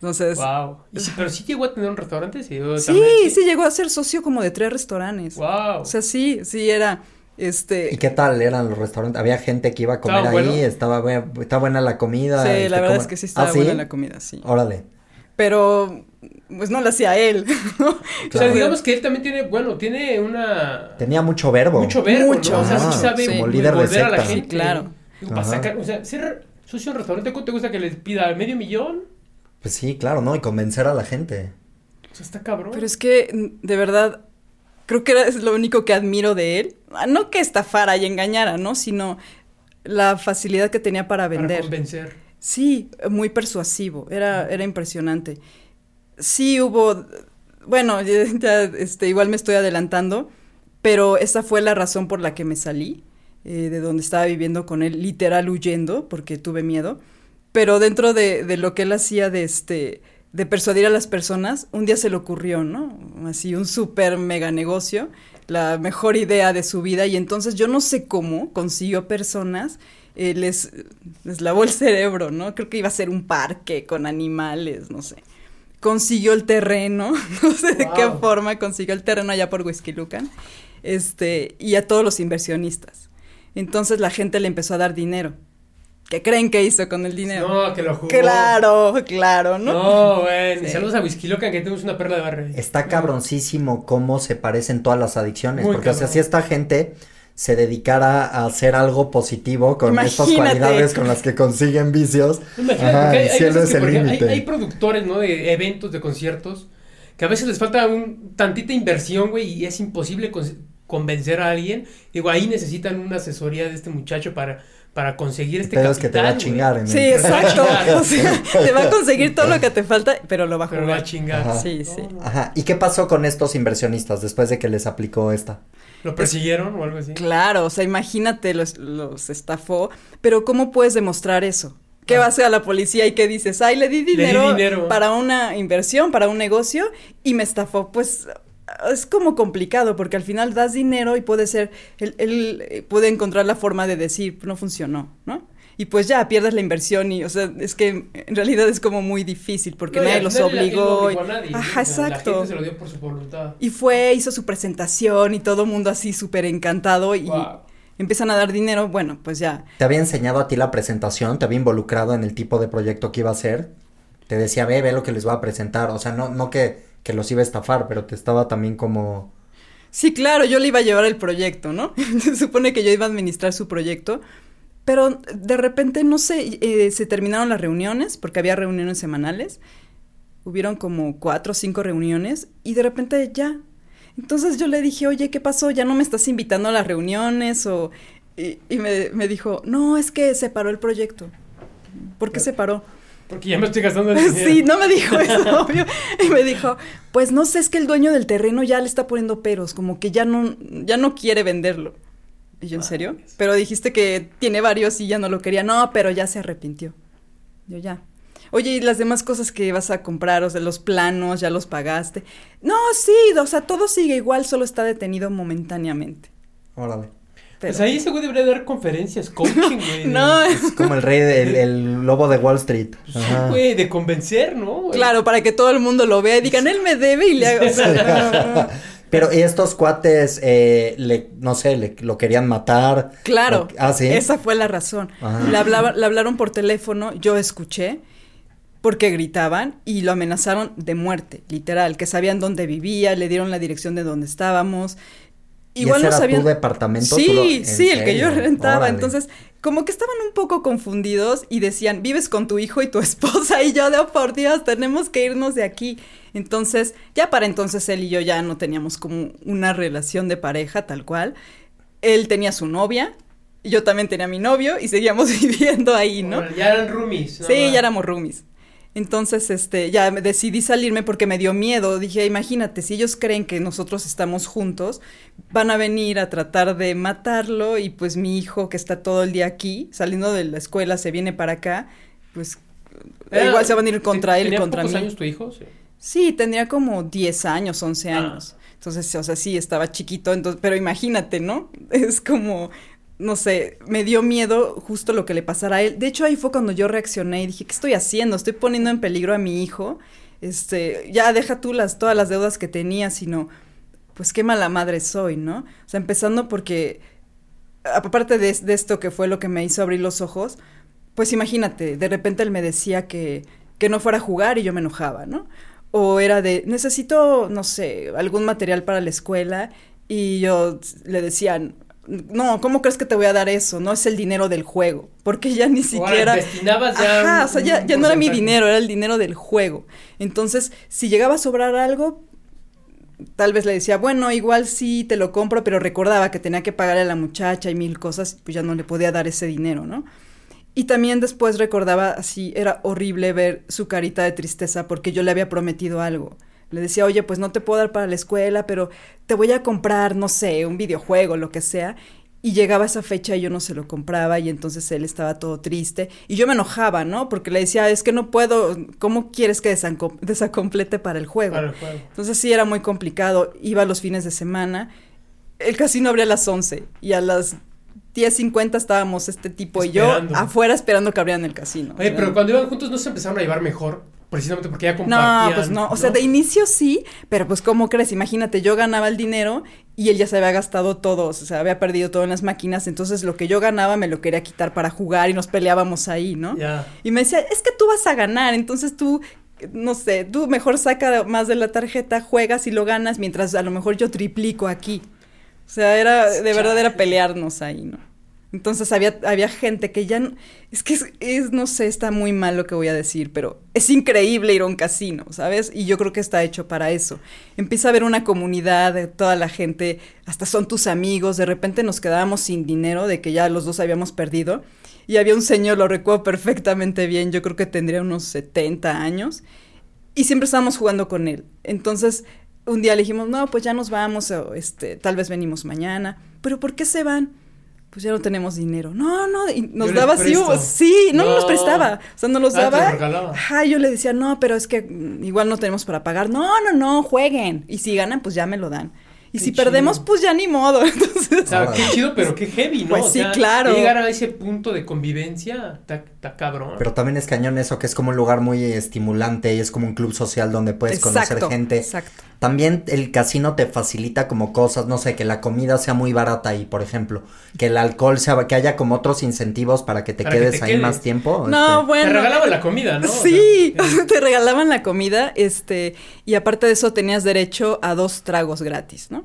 Entonces, Wow. Sí, pero sí llegó a tener un restaurante, sí. sí, también, sí llegó a ser socio como de tres restaurantes. Wow. O sea, sí, sí era, este, ¿Y qué tal eran los restaurantes? Había gente que iba a comer Estaba ahí, bueno. estaba, buena, estaba buena la comida. sí, este, la verdad ¿cómo- es que sí estaba ¿Ah, buena la comida, sí. Órale. pero pues no lo hacía él. (laughs) ¿no? O sea, digamos que él también tiene, bueno, tiene una... Tenía mucho verbo. Mucho verbo, Mucho, ¿no? O sea, sí sabe como líder de volver a la secta. gente. Sí, claro. Digo, para Ajá. sacar, o sea, ser socio de un restaurante, ¿cuánto te gusta que les pida? ¿Medio millón? Pues sí, claro, ¿no? Y convencer a la gente. O sea, está cabrón. Pero es que, de verdad, creo que era- es lo único que admiro de él. Ah, No que estafara y engañara, ¿no? Sino la facilidad que tenía para Para vender. convencer. Sí, muy persuasivo, era, era impresionante. Sí hubo, bueno, (laughs) ya, ya, este, igual me estoy adelantando, pero esa fue la razón por la que me salí eh, de donde estaba viviendo con él, literal huyendo, porque tuve miedo. Pero dentro de, de lo que él hacía de este, de persuadir a las personas, un día se le ocurrió, ¿no? Así un súper mega negocio, la mejor idea de su vida, y entonces yo no sé cómo consiguió personas eh, les, les lavó el cerebro, ¿no? Creo que iba a ser un parque con animales, no sé. Consiguió el terreno, (laughs) no sé de qué forma consiguió el terreno allá por Huizquilucan, este, y a todos los inversionistas. Entonces la gente le empezó a dar dinero. ¿Qué creen que hizo con el dinero? No, que lo jugó. Claro, claro, ¿no? No, güey. Sí. saludos a Whisky Locan, que tenemos una perla de barrio. Está cabroncísimo cómo se parecen todas las adicciones. Muy porque, o sea, cabrón. si esta gente se dedicara a hacer algo positivo con estas cualidades con las que consiguen vicios. Imagínate, Ajá, hay, el cielo es que, el hay, límite. hay productores, ¿no? De eventos, de conciertos, que a veces les falta un tantita inversión, güey, y es imposible con- convencer a alguien. Digo, ahí necesitan una asesoría de este muchacho para, para conseguir este Pero es que te va a chingar. En sí, el... exacto. (laughs) o sea, (laughs) te va a conseguir todo lo que te falta, pero lo va a jugar. Pero va a chingar. Ajá. Sí, sí. Ajá. ¿Y qué pasó con estos inversionistas después de que les aplicó esta? ¿Lo persiguieron o algo así? Claro, o sea, imagínate, los, los estafó, pero ¿cómo puedes demostrar eso? ¿Qué Ah. vas a la policía y qué dices? Ay, le di di dinero, dinero. para una inversión, para un negocio y me estafó. Pues es como complicado porque al final das dinero y puede ser, él, él, eh, puede encontrar la forma de decir, no funcionó, ¿no? Y pues ya pierdes la inversión y, o sea, es que en realidad es como muy difícil porque No, nadie los obligó. nadie. Ajá, O sea, La exacto. gente se lo dio por su voluntad. Y fue, hizo su presentación y todo el mundo así súper encantado y Wow. empiezan a dar dinero, bueno, pues ya. ¿Te había enseñado a ti la presentación? ¿Te había involucrado en el tipo de proyecto que iba a hacer? Te decía, ve, ve lo que les voy a presentar. O sea, no, no que, que los iba a estafar, pero te estaba también como... Sí, claro, yo le iba a llevar el proyecto, ¿no? (laughs) Se supone que yo iba a administrar su proyecto, pero de repente, no sé, eh, se terminaron las reuniones, porque había reuniones semanales, hubieron como cuatro o cinco reuniones, y de repente ya. Entonces yo le dije, oye, ¿qué pasó? ¿Ya no me estás invitando a las reuniones? O... Y, me, me dijo, no, es que se paró el proyecto. ¿Por qué se paró? Porque ya me estoy gastando el (laughs) dinero. Sí, no me dijo eso, (laughs) obvio. Y me dijo, pues no sé, es que el dueño del terreno ya le está poniendo peros, como que ya no, ya no quiere venderlo. Y yo, ¿en serio? Pero dijiste que tiene varios y ya no lo quería. No, pero ya se arrepintió. Yo ya. Oye, ¿y las demás cosas que vas a comprar? O sea, los planos, ¿ya los pagaste? No, sí, o sea, todo sigue igual, solo está detenido momentáneamente. Órale. Pero- Pues ahí ese güey debería dar conferencias, coaching, güey. (laughs) de- No, Es como el rey del el lobo de Wall Street. Sí, güey, de convencer, ¿no? güey? claro, para que todo el mundo lo vea y digan, él me debe y le haga... o sea. (laughs) Pero ¿y estos cuates, eh, le, no sé, le, lo querían matar. Claro, ah, sí. esa fue la razón. Le, hablaba- le hablaron por teléfono, yo escuché, porque gritaban y lo amenazaron de muerte, literal, que sabían dónde vivía, le dieron la dirección de dónde estábamos. ¿Y Igual ese no era sabían. tu departamento? ¿Tú Sí, lo- sí, el que yo rentaba. Órale. Entonces, como que estaban un poco confundidos y decían, vives con tu hijo y tu (laughs) esposa y yo de, oh, por Dios, tenemos que irnos de aquí. Entonces, ya para entonces él y yo ya no teníamos como una relación de pareja tal cual. Él tenía su novia, y yo también tenía mi novio y seguíamos (laughs) viviendo ahí, ¿no? Ya eran roomies. ¿no? Sí, ya éramos roomies. Entonces, este, ya decidí salirme porque me dio miedo. Dije, imagínate, si ellos creen que nosotros estamos juntos, van a venir a tratar de matarlo y pues mi hijo que está todo el día aquí, saliendo de la escuela, se viene para acá, pues Era- igual se van a ir contra él y ¿tenía contra mí. años tu hijo? Sí. Sí, tendría como 10 años, 11 Ah. años. Entonces, o sea, sí, estaba chiquito, entonces, pero imagínate, ¿no? (laughs) Es como, no sé, me dio miedo justo lo que le pasara a él. De hecho, ahí fue cuando yo reaccioné y dije, ¿qué estoy haciendo? Estoy poniendo en peligro a mi hijo. Este, ya deja tú las, todas las deudas que tenía, sino, pues qué mala madre soy, ¿no? O sea, empezando porque, aparte de, esto que fue lo que me hizo abrir los ojos, pues imagínate, de repente él me decía que, que no fuera a jugar y yo me enojaba, ¿no? O era de, necesito, no sé, algún material para la escuela y yo le decía, no, ¿cómo crees que te voy a dar eso? No es el dinero del juego, porque ya ni siquiera... destinabas ya Ajá, un- o sea, ya, ya no era mi dinero, era el dinero del juego. Entonces, si llegaba a sobrar algo, tal vez le decía, bueno, igual sí te lo compro, pero recordaba que tenía que pagarle a la muchacha y mil cosas, pues ya no le podía dar ese dinero, ¿no? Y también después recordaba así, era horrible ver su carita de tristeza porque yo le había prometido algo. Le decía, oye, pues no te puedo dar para la escuela, pero te voy a comprar, no sé, un videojuego, lo que sea. Y llegaba esa fecha y yo no se lo compraba y entonces él estaba todo triste. Y yo me enojaba, ¿no? Porque le decía, es que no puedo, ¿cómo quieres que desacomplete para el juego? Para el juego. Entonces sí era muy complicado. Iba los fines de semana. El casino abría a las 11 y a las 10.50 estábamos este tipo y yo afuera esperando que abrieran el casino. Oye, pero cuando iban juntos no se empezaron a llevar mejor, precisamente porque ya compartían. No, pues no. O sea, de inicio sí, pero pues ¿cómo crees? Imagínate, yo ganaba el dinero y él ya se había gastado todo, o sea, había perdido todo en las máquinas, entonces lo que yo ganaba me lo quería quitar para jugar y nos peleábamos ahí, ¿no? Ya. Y me decía, es que tú vas a ganar, entonces tú, no sé, tú mejor saca más de la tarjeta, juegas y lo ganas, mientras a lo mejor yo triplico aquí. O sea, era, de verdad era pelearnos ahí, ¿no? Entonces había, había gente que ya, es que es, no sé, está muy mal lo que voy a decir, pero es increíble ir a un casino, ¿sabes? Y yo creo que está hecho para eso. Empieza a haber una comunidad toda la gente, hasta son tus amigos, de repente nos quedábamos sin dinero, de que ya los dos habíamos perdido, y había un señor, lo recuerdo perfectamente bien, yo creo que tendría unos 70 años, y siempre estábamos jugando con él. Entonces, un día le dijimos, no, pues ya nos vamos, o este, tal vez venimos mañana, pero ¿por qué se van? Pues ya no tenemos dinero. No, no, y nos Yo daba así, sí, no, No. nos prestaba, o sea, no los Ah, te daba. lo. Ajá, yo le decía, no, pero es que mm, igual no tenemos para pagar. No, no, no, jueguen. Y si ganan, pues ya me lo dan. Y Qué si chido. perdemos, pues ya ni modo. (laughs) Entonces, O sea, Órale. qué chido, pero qué heavy, ¿no? Pues O sí, sea, claro. Llegar a ese punto de convivencia, está cabrón. Pero también es cañón eso, que es como un lugar muy estimulante y es como un club social donde puedes conocer gente. Exacto. También el casino te facilita como cosas, no sé, que la comida sea muy barata ahí, por ejemplo, que el alcohol sea, que haya como otros incentivos para que te Para que quedes te ahí quedes. más tiempo. No, este, bueno. Te regalaban la comida, ¿no? O sea, Sí, (laughs) eh, te regalaban la comida, este, y aparte de eso tenías derecho a dos tragos gratis, ¿no?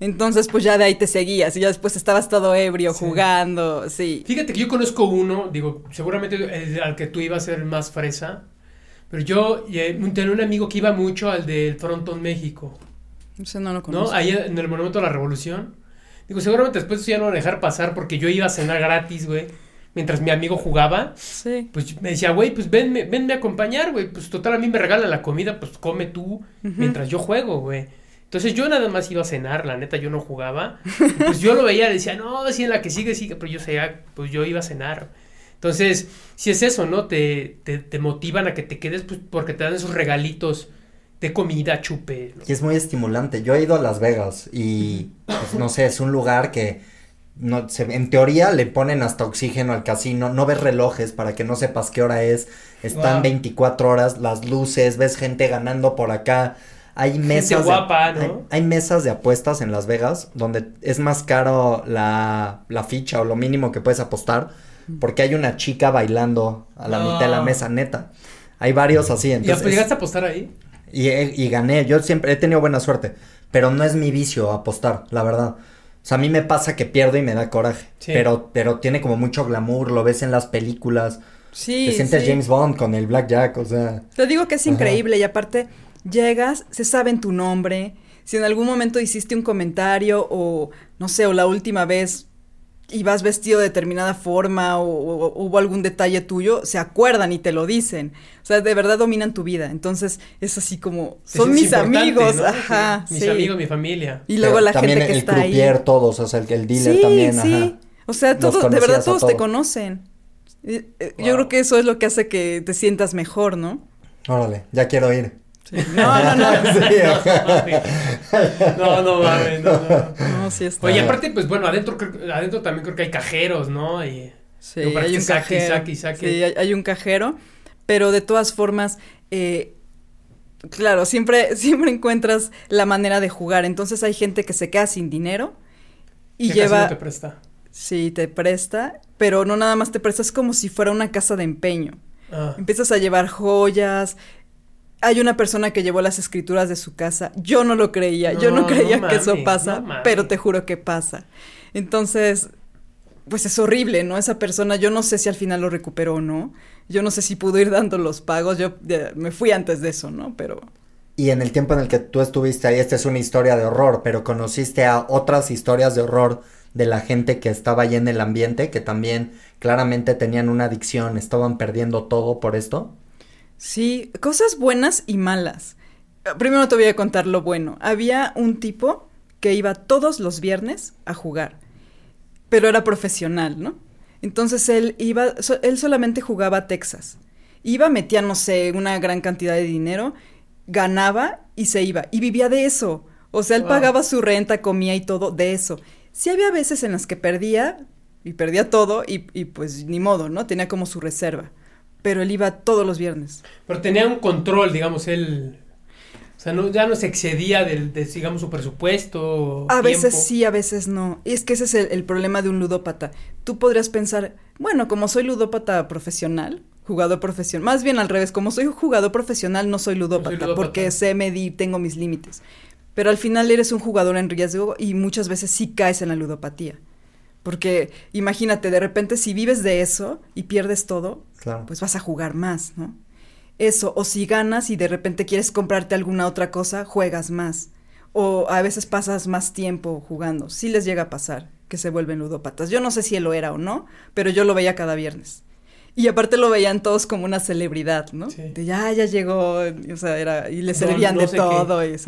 Entonces, pues ya de ahí te seguías y ya después estabas todo ebrio Sí. jugando, sí. Fíjate que yo conozco uno, digo, seguramente el al que tú ibas a ser más fresa, pero yo eh, tenía un amigo que iba mucho al del Frontón México, no lo ¿no? Ahí en el Monumento a la Revolución. Digo, seguramente después eso ya no a dejar pasar porque yo iba a cenar gratis, güey, mientras mi amigo jugaba. Sí. Pues me decía, güey, pues venme, venme a acompañar, güey. Pues total, a mí me regalan la comida, pues come tú mientras yo juego, güey. Entonces yo nada más iba a cenar, la neta, yo no jugaba. Pues yo lo veía, decía, no, sí, en la que sigue, sigue, pero yo sabía, pues yo iba a cenar. Entonces, si es eso, ¿no? Te, te, te motivan a que te quedes, pues porque te dan esos regalitos de comida, chupe. ¿no? Y es muy estimulante. Yo he ido a Las Vegas y, pues, no sé, es un lugar que, no, se- en teoría le ponen hasta oxígeno al casino, no ves relojes para que no sepas qué hora es, están Wow. 24 horas, las luces, ves gente ganando por acá. Hay mesas, de- guapa, ¿no? hay, hay mesas de apuestas en Las Vegas donde es más caro la, la ficha o lo mínimo que puedes apostar porque hay una chica bailando a la No. mitad de la mesa, neta. Hay varios así, ¿Y entonces... pues, llegaste a apostar ahí? Y, he- y gané, yo siempre he tenido buena suerte, pero no es mi vicio apostar, la verdad. O sea, a mí me pasa que pierdo y me da coraje, Sí. pero, pero tiene como mucho glamour, lo ves en las películas, Sí, te sientes sí. James Bond con el Blackjack, o sea, Te digo que es Ajá. increíble y aparte llegas, se saben tu nombre, si en algún momento hiciste un comentario o no sé, o la última vez ibas vestido de determinada forma o, o- o hubo algún detalle tuyo, se acuerdan y te lo dicen. O sea, de verdad dominan tu vida. Entonces es así como, son mis amigos, ¿no? ajá. Sí, Mis sí. amigos, mi familia. Y luego pero la también gente que el está croupier, ahí. todos, o sea, el, el dealer sí, también, sí. ajá. O sea, todo, de verdad todos te conocen. Eh, eh, Yo Wow. creo que eso es lo que hace que te sientas mejor, ¿no? Órale, ya quiero ir. (laughs) No, no, no. Sí. No, no mames, no, no. No, sí está. Oye, aparte, pues bueno, adentro, adentro también creo que hay cajeros, ¿no? Y, Sí, Digo, hay un saque, cajero. saque, saque. Sí, hay, hay un cajero, pero de todas formas, eh, claro, siempre, siempre encuentras la manera de jugar. Entonces hay gente que se queda sin dinero y que casi lleva, no te presta. sí, te presta, pero no nada más te presta, es como si fuera una casa de empeño. Ah, Empiezas a llevar joyas. Hay una persona que llevó las escrituras de su casa. Yo no lo creía. yo no creía no que eso pasa, no pero te juro que pasa. Entonces, pues es horrible, ¿no? Esa persona, yo no sé si al final lo recuperó o no. Yo no sé si pudo ir dando los pagos. Yo ya, me fui antes de eso, ¿no? Pero Y en el tiempo en el que tú estuviste ahí, esta es una historia de horror, pero conociste a otras historias de horror de la gente que estaba ahí en el ambiente, que también claramente tenían una adicción, estaban perdiendo todo por esto. Sí, cosas buenas y malas. Eh, Primero te voy a contar lo bueno. Había un tipo que iba todos los viernes a jugar, pero era profesional, ¿no? Entonces él iba, so- él solamente jugaba a Texas. Iba, metía, no sé, una gran cantidad de dinero, ganaba y se iba. Y vivía de eso. O sea, él Wow. pagaba su renta, comía y todo de eso. Sí había veces en las que perdía, y perdía todo, y, y pues ni modo, ¿no? Tenía como su reserva. Pero él iba todos los viernes. pero tenía un control, digamos, él. O sea, no, ya no se excedía del, de, digamos, su presupuesto. A tiempo. veces sí, a veces no. Y es que ese es el, el problema de un ludópata. Tú podrías pensar, bueno, como soy ludópata profesional, jugador profesional, más bien al revés, como soy jugador profesional, no soy ludópata, ludópata. porque sé medir, tengo mis límites. Pero al final eres un jugador en riesgo y muchas veces sí caes en la ludopatía. Porque imagínate, de repente si vives de eso y pierdes todo, Claro. pues vas a jugar más, ¿no? Eso, o si ganas y de repente quieres comprarte alguna otra cosa, juegas más. O a veces pasas más tiempo jugando. Sí les llega a pasar que se vuelven ludópatas. Yo no sé si él lo era o no, pero yo lo veía cada viernes. Y aparte lo veían todos como una celebridad, ¿no? Sí. De ya, ya llegó, o sea, era, y le servían no de todo, y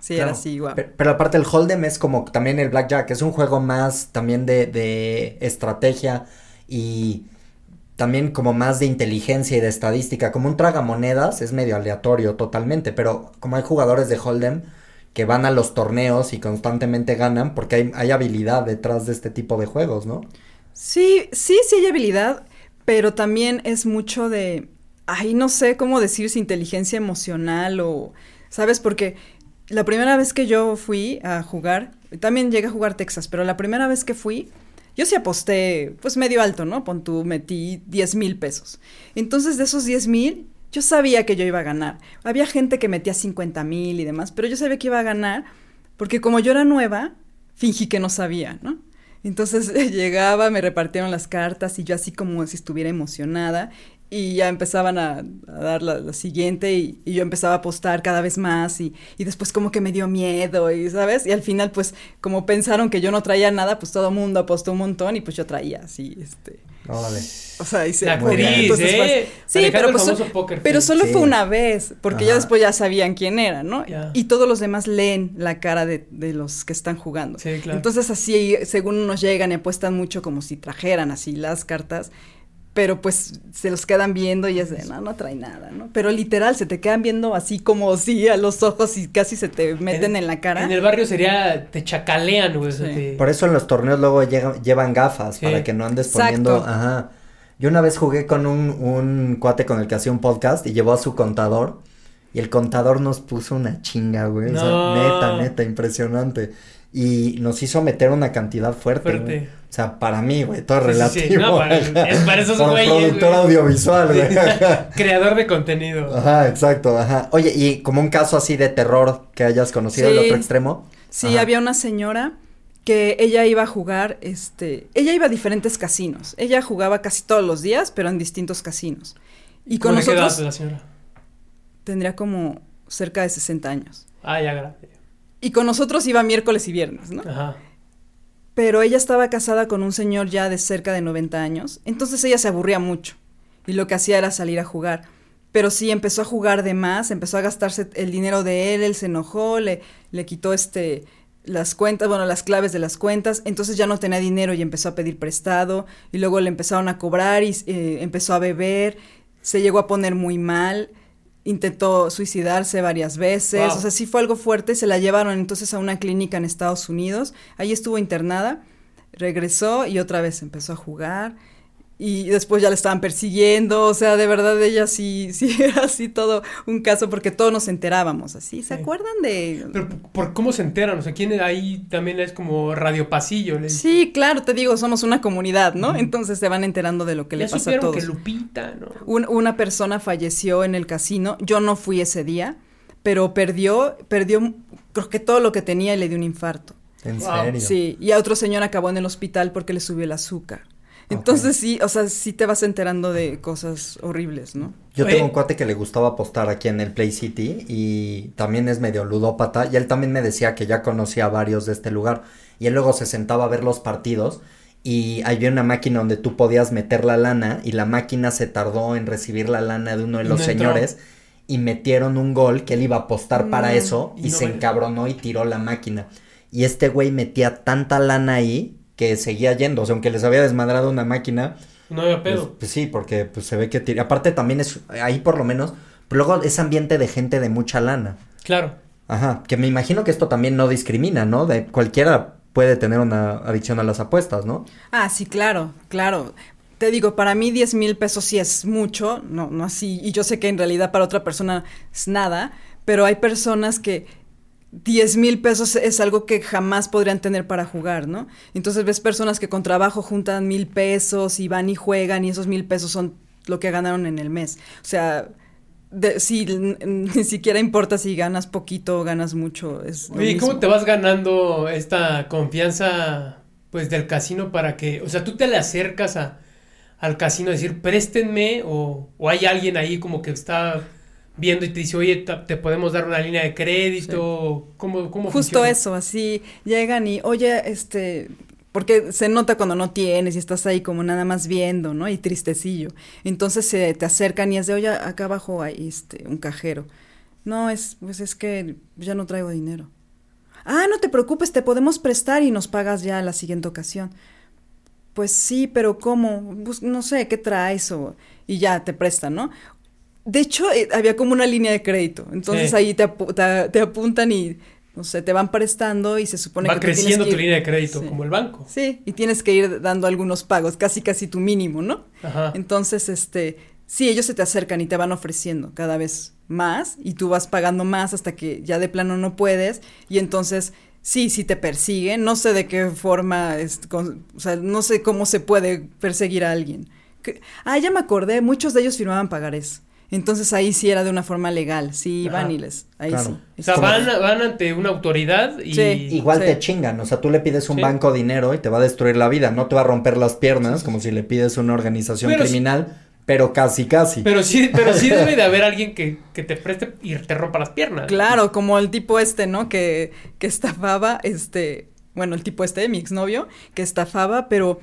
sí, sí, era Claro. así. Pe- Pero, aparte el Hold'em es como también el Blackjack, es un juego más también de, de estrategia y también como más de inteligencia y de estadística. Como un tragamonedas es medio aleatorio totalmente, pero como hay jugadores de Hold'em que van a los torneos y constantemente ganan porque hay, hay habilidad detrás de este tipo de juegos, ¿no? Sí, sí, sí hay habilidad, pero también es mucho de, ay, no sé cómo decir si inteligencia emocional o, ¿sabes? Porque la primera vez que yo fui a jugar, también llegué a jugar Texas, pero la primera vez que fui, yo sí aposté, pues medio alto, ¿no? Pon tú, metí 10 mil pesos. Entonces de esos 10 mil, yo sabía que yo iba a ganar. Había gente que metía 50 mil y demás, pero yo sabía que iba a ganar porque como yo era nueva, fingí que no sabía, ¿no? Entonces (laughs) llegaba, me repartieron las cartas y yo así como si estuviera emocionada y ya empezaban a, a dar la, la siguiente y, y yo empezaba a apostar cada vez más y, y después como que me dio miedo y, ¿sabes? Y al final pues como pensaron que yo no traía nada, pues todo el mundo apostó un montón y pues yo traía así, este... Órale. O sea, y se La actriz, entonces, ¿eh? pues, sí, pero pues, pero solo Sí. fue una vez, porque ya después ya sabían quién era, ¿no? Y todos los demás leen la cara de, de los que están jugando. Sí, claro. Entonces así, según unos llegan y apuestan mucho como si trajeran así las cartas, pero pues se los quedan viendo y es de, no, no trae nada, ¿no? Pero literal, se te quedan viendo así como si a los ojos y casi se te meten en, la cara. En el barrio sería, te chacalean, güey. o sea, Sí. te- Por eso en los torneos luego llegan- llevan gafas Sí. para que no andes Exacto. poniendo. Ajá. Yo una vez jugué con un, un cuate con el que hacía un podcast y llevó a su contador. Y el contador nos puso una chinga, güey. O sea, neta, neta, impresionante. Y nos hizo meter una cantidad fuerte. Fuerte. güey. O sea, para mí, güey, todo Sí, sí, sí. relativo. No, para- es para esos Como güeyes, productor güey. audiovisual, (laughs) güey. Creador de contenido. Ajá, exacto, ajá. Oye, y como un caso así de terror que hayas conocido el Sí. otro extremo. Sí, Ajá. había una señora que ella iba a jugar, este, ella iba a diferentes casinos. Ella jugaba casi todos los días, pero en distintos casinos. Y con ¿Cómo nosotros la señora? tendría como cerca de 60 años. Ah, ya grande. Y con nosotros iba miércoles y viernes, ¿no? Ajá. Pero ella estaba casada con un señor ya de cerca de 90 años, entonces ella se aburría mucho y lo que hacía era salir a jugar. Pero sí empezó a jugar de más, empezó a gastarse el dinero de él, él se enojó, le, le quitó este las cuentas, bueno, las claves de las cuentas, entonces ya no tenía dinero y empezó a pedir prestado y luego le empezaron a cobrar y eh, empezó a beber, se llegó a poner muy mal, intentó suicidarse varias veces, Wow. o sea, sí fue algo fuerte, se la llevaron entonces a una clínica en Estados Unidos, ahí estuvo internada, regresó y otra vez empezó a jugar y después ya la estaban persiguiendo, o sea, de verdad ella sí, (laughs) sí era así todo un caso porque todos nos enterábamos así, ¿se Sí. acuerdan de...? Pero, ¿por cómo se enteran? O sea, ¿quién ahí también es como radio pasillo? Le- Sí, claro, te digo, somos una comunidad, ¿no? Entonces se van enterando de lo que ya le pasa a todos. que Lupita, ¿no? Un- una persona falleció en el casino, yo no fui ese día, pero perdió, perdió creo que todo lo que tenía y le dio un infarto. En Wow. serio. Sí, y a otro señor acabó en el hospital porque le subió el azúcar. Entonces sí, o sea, sí te vas enterando de cosas horribles, ¿no? Yo tengo un cuate que le gustaba apostar aquí en el Play City y también es medio ludópata y él también me decía que ya conocía a varios de este lugar y él luego se sentaba a ver los partidos y había una máquina donde tú podías meter la lana y la máquina se tardó en recibir la lana de uno de los no entró. señores y metieron un gol que él iba a apostar para Mm, eso y, y no se encabronó y tiró la máquina. Y este güey metía tanta lana ahí que seguía yendo, o sea, aunque les había desmadrado una máquina, No había pues, pedo. pues sí, porque pues se ve que tira. Aparte también es ahí por lo menos, pero luego es ambiente de gente de mucha lana. Claro. Ajá, que me imagino que esto también no discrimina, ¿no? De cualquiera puede tener una adicción a las apuestas, ¿no? Ah, sí, claro, claro. Te digo, para mí 10 mil pesos sí es mucho, no, no así, y yo sé que en realidad para otra persona es nada, pero hay personas que 10 mil pesos es algo que jamás podrían tener para jugar, ¿no? Entonces ves personas que con trabajo juntan mil pesos y van y juegan y esos mil pesos son lo que ganaron en el mes. O sea, de, n- (laughs) ni siquiera importa si ganas poquito o ganas mucho. Es ¿cómo te vas ganando esta confianza pues del casino para que, o sea, tú te le acercas a, al casino a decir, préstenme, o, o hay alguien ahí como que está viendo y te dice, oye, te podemos dar una línea de crédito, ¿cómo, cómo Justo funciona? eso, así llegan y, oye, este, porque se nota cuando no tienes y estás ahí como nada más viendo, ¿no? Y tristecillo. Entonces se te acercan y es de, oye, acá abajo hay este, un cajero. No, es, pues es que ya no traigo dinero. Ah, no te preocupes, te podemos prestar y nos pagas ya la siguiente ocasión. Pues sí, pero ¿cómo? Pues no sé, ¿qué traes? O, y ya te prestan, ¿no? De hecho, eh, había como una línea de crédito. Entonces Sí. ahí te, apu- te, te apuntan y, no sé, te van prestando y se supone Va que tienes creciendo que tu ir- línea de crédito, Sí. como el banco. Sí, y tienes que ir dando algunos pagos, casi casi tu mínimo, ¿no? Ajá. Entonces, este, sí, ellos se te acercan y te van ofreciendo cada vez más y tú vas pagando más hasta que ya de plano no puedes y entonces sí, sí te persiguen, no sé de qué forma, es, con- o sea, no sé cómo se puede perseguir a alguien. Que- ah, ya me acordé, muchos de ellos firmaban pagarés. Entonces ahí sí era de una forma legal, sí iban Ajá. y les, ahí Claro. sí. O sea, van, van ante una autoridad y... Sí. Igual Sí. te chingan, o sea, tú le pides un Sí. banco dinero y te va a destruir la vida, no te va a romper las piernas como si le pides una organización Pero sí- criminal, pero casi casi. Pero sí, pero sí (laughs) debe de haber alguien que, que te preste y te rompa las piernas. Claro, como el tipo este, ¿no? Que, que estafaba, este, bueno, el tipo este, mi exnovio, que estafaba, pero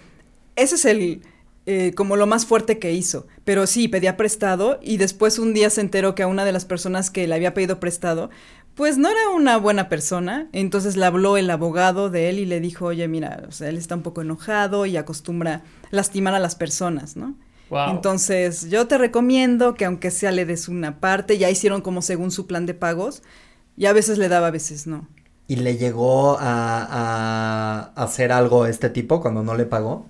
ese es el, eh, como lo más fuerte que hizo. Pero sí, pedía prestado y después un día se enteró que a una de las personas que le había pedido prestado, pues no era una buena persona. Entonces le habló el abogado de él y le dijo, oye, mira, o sea, él está un poco enojado y acostumbra lastimar a las personas, ¿no? Wow. Entonces, yo te recomiendo que aunque sea le des una parte, ya hicieron como según su plan de pagos, y a veces le daba, a veces no. ¿Y le llegó a, a hacer algo este tipo cuando no le pagó?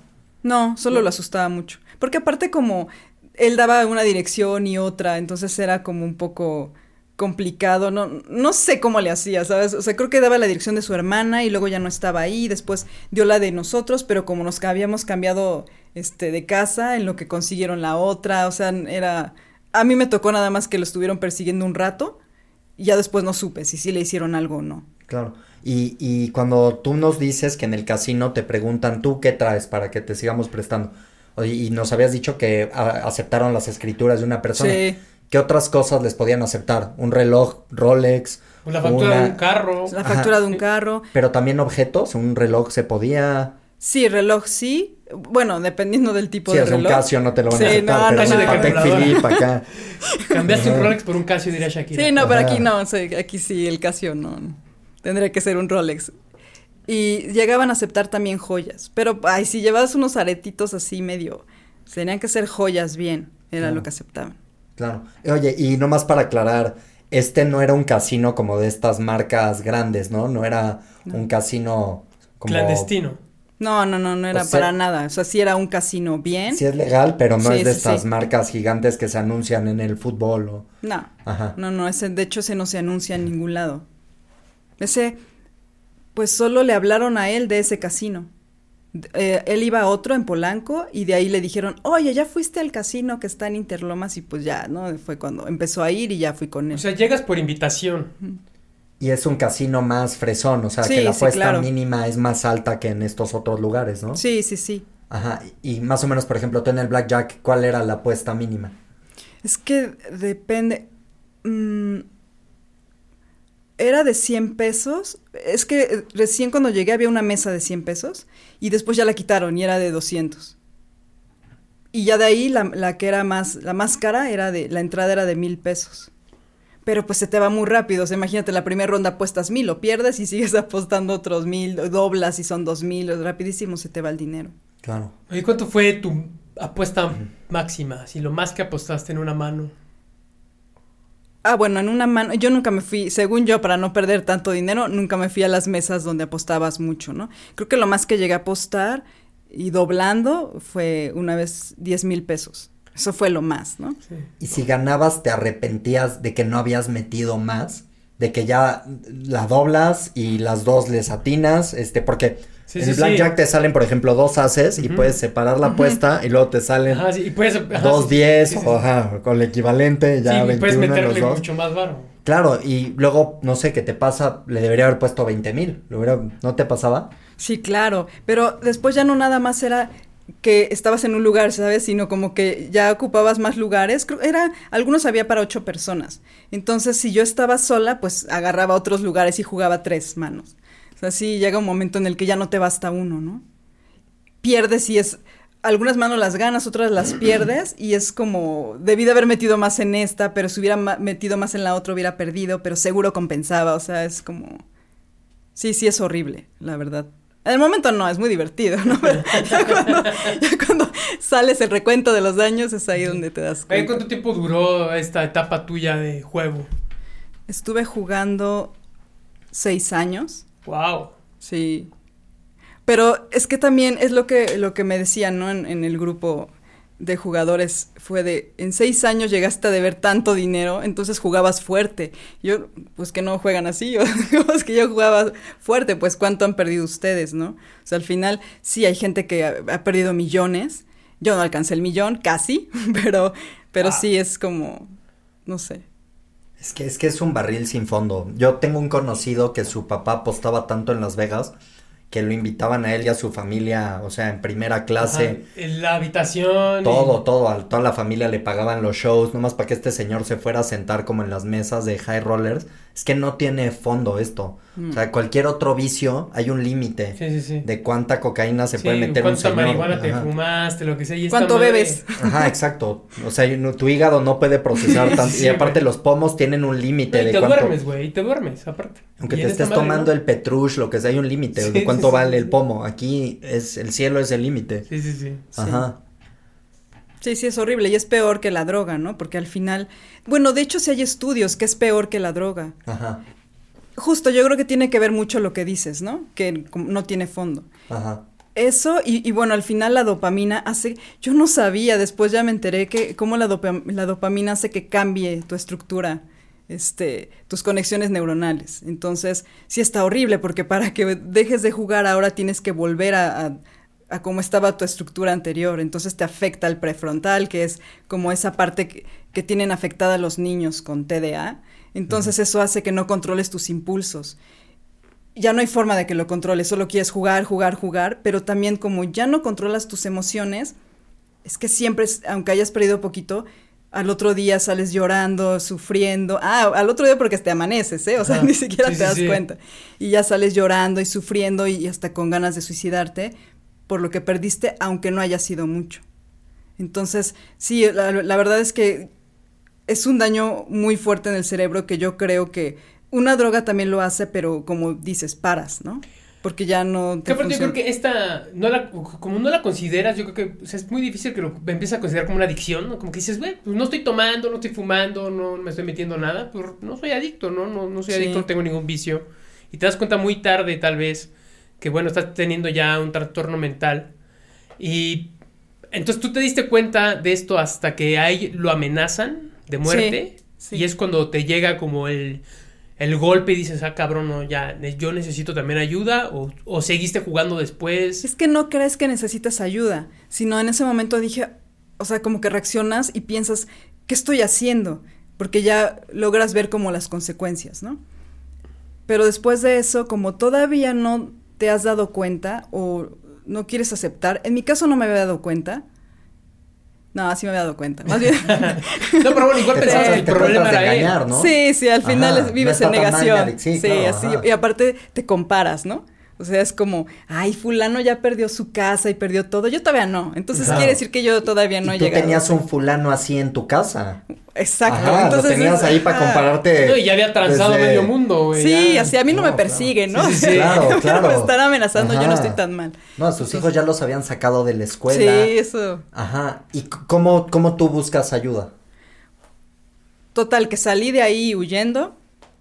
No, solo lo asustaba mucho. Porque aparte como él daba una dirección y otra, entonces era como un poco complicado, no, no sé cómo le hacía, ¿sabes? O sea, creo que daba la dirección de su hermana y luego ya no estaba ahí, después dio la de nosotros, pero como nos habíamos cambiado este de casa, en lo que consiguieron la otra, o sea, era a mí me tocó nada más que lo estuvieron persiguiendo un rato y ya después no supe si sí le hicieron algo o no. Claro. Y, y cuando tú nos dices que en el casino te preguntan tú qué traes para que te sigamos prestando. Y nos habías dicho que a- aceptaron las escrituras de una persona. Sí. ¿Qué otras cosas les podían aceptar? Un reloj Rolex. Pues la factura una- de un carro. La Ajá. factura de un carro, Pero también objetos. Un reloj se podía. sí, reloj sí, bueno, dependiendo del tipo Si de es un reloj. Casio no te lo van Sí, a aceptar. no, pero no, un no, Patek no. Philippe acá. (laughs) Cambiaste un. Rolex por un Casio, diría Shakira. Sí, no, pero aquí no, o sea, aquí sí, el Casio no. Tendría que ser un Rolex. Y llegaban a aceptar también joyas. Pero, ay, si llevabas unos aretitos así medio. Tenían que ser joyas bien. Era Claro. lo que aceptaban. Claro. Oye, y nomás para aclarar, este no era un casino como de estas marcas grandes, ¿no? No era No. un casino como... Clandestino. No, no, no, no era O sea- para nada. O sea, sí era un casino bien. Sí es legal, pero no Sí, es de sí, estas sí. marcas gigantes que se anuncian en el fútbol o... No, Ajá. no, no, ese, de hecho ese no se anuncia en ningún lado. Ese, pues solo le hablaron a él de ese casino. Eh, él iba a otro en Polanco y de ahí le dijeron, oye, ya fuiste al casino que está en Interlomas y pues ya, ¿no? Fue cuando empezó a ir y ya fui con él. O sea, llegas por invitación. Y es un casino más fresón, o sea, Sí, que la sí, apuesta claro. mínima es más alta que en estos otros lugares, ¿no? sí, sí, sí. Ajá. Y más o menos, por ejemplo, tú en el Blackjack, ¿cuál era la apuesta mínima? Es que depende. mm, era de 100 pesos. Es que eh, recién cuando llegué había una mesa de 100 pesos y después ya la quitaron y era de 200. Y ya de ahí la, la que era más, la más cara era de, la entrada era de mil pesos. Pero pues se te va muy rápido. O sea, imagínate, la primera ronda apuestas mil, lo pierdes y sigues (laughs) apostando otros mil, doblas y son dos mil, rapidísimo se te va el dinero. Claro. Oye, ¿cuánto fue tu apuesta máxima? Así, lo más que apostaste en una mano. Ah, bueno, en una mano, yo nunca me fui, según yo, para no perder tanto dinero, nunca me fui a las mesas donde apostabas mucho, ¿no? Creo que lo más que llegué a apostar y doblando fue una vez 10 mil pesos. Eso fue lo más, ¿no? Sí. Y si ganabas, ¿te arrepentías de que no habías metido más? De que ya la doblas y las dos les atinas, este, porque Sí, en sí, el sí. Blackjack te salen, por ejemplo, dos haces y puedes separar la apuesta y luego te salen Ajá, sí, y puedes... ajá, dos sí, diez sí, sí, o ajá, con el equivalente, ya sí, y puedes 21 en los meterle dos. mucho más varo. Claro, y luego, no sé, ¿qué te pasa? Le debería haber puesto 20 mil. ¿No te pasaba? Sí, claro. Pero después ya no nada más era que estabas en un lugar, ¿sabes? Sino como que ya ocupabas más lugares. Era, algunos había para ocho personas. Entonces, si yo estaba sola, pues agarraba otros lugares y jugaba tres manos. O sea, sí llega un momento en el que ya no te basta uno, ¿no? Pierdes y es algunas manos las ganas, otras las (clears throat) pierdes y es como, debí de haber metido más en esta, pero si hubiera metido más en la otra hubiera perdido, pero seguro compensaba, o sea, es como... Sí, sí es horrible, la verdad. En el momento no, es muy divertido, ¿no? (laughs) ya, cuando, sales el recuento de los daños es ahí donde te das cuenta. ¿Cuánto tiempo duró esta etapa tuya de juego? Estuve jugando seis años. Wow. Sí. Pero es que también es lo que, lo que me decían, ¿no? En, el grupo de jugadores fue de, en seis años llegaste a deber tanto dinero, entonces jugabas fuerte. Yo, pues que no juegan así, (laughs) yo, es que yo jugaba fuerte, pues cuánto han perdido ustedes, ¿no? O sea, al final sí hay gente que ha, perdido millones, yo no alcancé el millón, casi, (laughs) pero, pero ah. sí es como, no sé. Es que, es que es un barril sin fondo. Yo tengo un conocido que su papá apostaba tanto en Las Vegas que lo invitaban a él y a su familia, o sea, en primera clase. en la habitación. Todo, todo, a toda la familia le pagaban los shows, nomás para que este señor se fuera a sentar como en las mesas de high rollers. Es que no tiene fondo esto. O sea, mm. cualquier otro vicio hay un límite sí, sí, sí. de cuánta cocaína se puede meter un señor. Cuánta marihuana te fumaste, lo que sea. Y ¿Cuánto bebes? (laughs) Ajá, exacto. O sea, tu hígado no puede procesar tanto. y aparte los pomos tienen un límite de te duermes, güey, y te duermes, aparte. Aunque te estés tomando el petrush, lo que sea, hay un límite de cuánto vale el pomo. Aquí es el cielo es el límite. Sí, sí, sí. Ajá. Sí, sí, es horrible y es peor que la droga, ¿no? Porque al final, bueno, de hecho sí hay estudios que es peor que la droga. Ajá. Justo, yo creo que tiene que ver mucho lo que dices, ¿no? Que no tiene fondo. Ajá. Eso, y, bueno, al final la dopamina hace, yo no sabía, después ya me enteré que cómo la, la dopamina hace que cambie tu estructura, este, tus conexiones neuronales. Entonces, sí está horrible, porque para que dejes de jugar ahora tienes que volver a, a, cómo estaba tu estructura anterior. Entonces te afecta el prefrontal, que es como esa parte que, que tienen afectada los niños con TDA entonces eso hace que no controles tus impulsos. Ya no hay forma de que lo controles, solo quieres jugar, jugar, jugar, pero también como ya no controlas tus emociones, es que siempre, aunque hayas perdido poquito, al otro día sales llorando, sufriendo. Ah, al otro día porque te amaneces, ¿eh? O sea, ni siquiera te das cuenta. Y ya sales llorando y sufriendo y hasta con ganas de suicidarte por lo que perdiste, aunque no haya sido mucho. Entonces, sí, la verdad es que es un daño muy fuerte en el cerebro que yo creo que una droga también lo hace, pero como dices, paras, ¿no? Porque ya no te yo creo que esta, no la, como no la consideras, yo creo que es muy difícil que lo empieces a considerar como una adicción, ¿no? Como que dices, güey, pues no estoy tomando, no estoy fumando, no me estoy metiendo nada, pues no soy adicto, ¿no? No, no soy adicto, no tengo ningún vicio. Y te das cuenta muy tarde, tal vez, que bueno, estás teniendo ya un trastorno mental. Y entonces tú te diste cuenta de esto hasta que ahí lo amenazan de muerte. Y es cuando te llega como el, el golpe y dices, ah, cabrón, no, ya, yo necesito también ayuda, o, o, seguiste jugando después. Es que no crees que necesitas ayuda, sino en ese momento dije, o sea, como que reaccionas y piensas, ¿qué estoy haciendo? Porque ya logras ver como las consecuencias, ¿no? Pero después de eso, como todavía no te has dado cuenta o no quieres aceptar, en mi caso no me había dado cuenta, no, sí me había dado cuenta. (laughs) Más bien. no, pero bueno, igual pensabas que el problema era engañar, ¿no? Sí, sí, al final vives en negación. sí, así. Y aparte te comparas, ¿no? O sea, es como, ay, fulano ya perdió su casa y perdió todo. Yo todavía no. Entonces quiere decir que yo todavía no he llegado. Tú tenías un fulano así en tu casa. Exacto. Entonces, lo tenías ahí para compararte. No, y ya había transado medio mundo, güey. Sí, así a mí no, me persigue, ¿no? Sí, claro, (laughs) claro. me están amenazando, yo no estoy tan mal. No, a sus hijos ya los habían sacado de la escuela. Sí, eso. Ajá. ¿Y cómo, cómo tú buscas ayuda? Total, que salí de ahí huyendo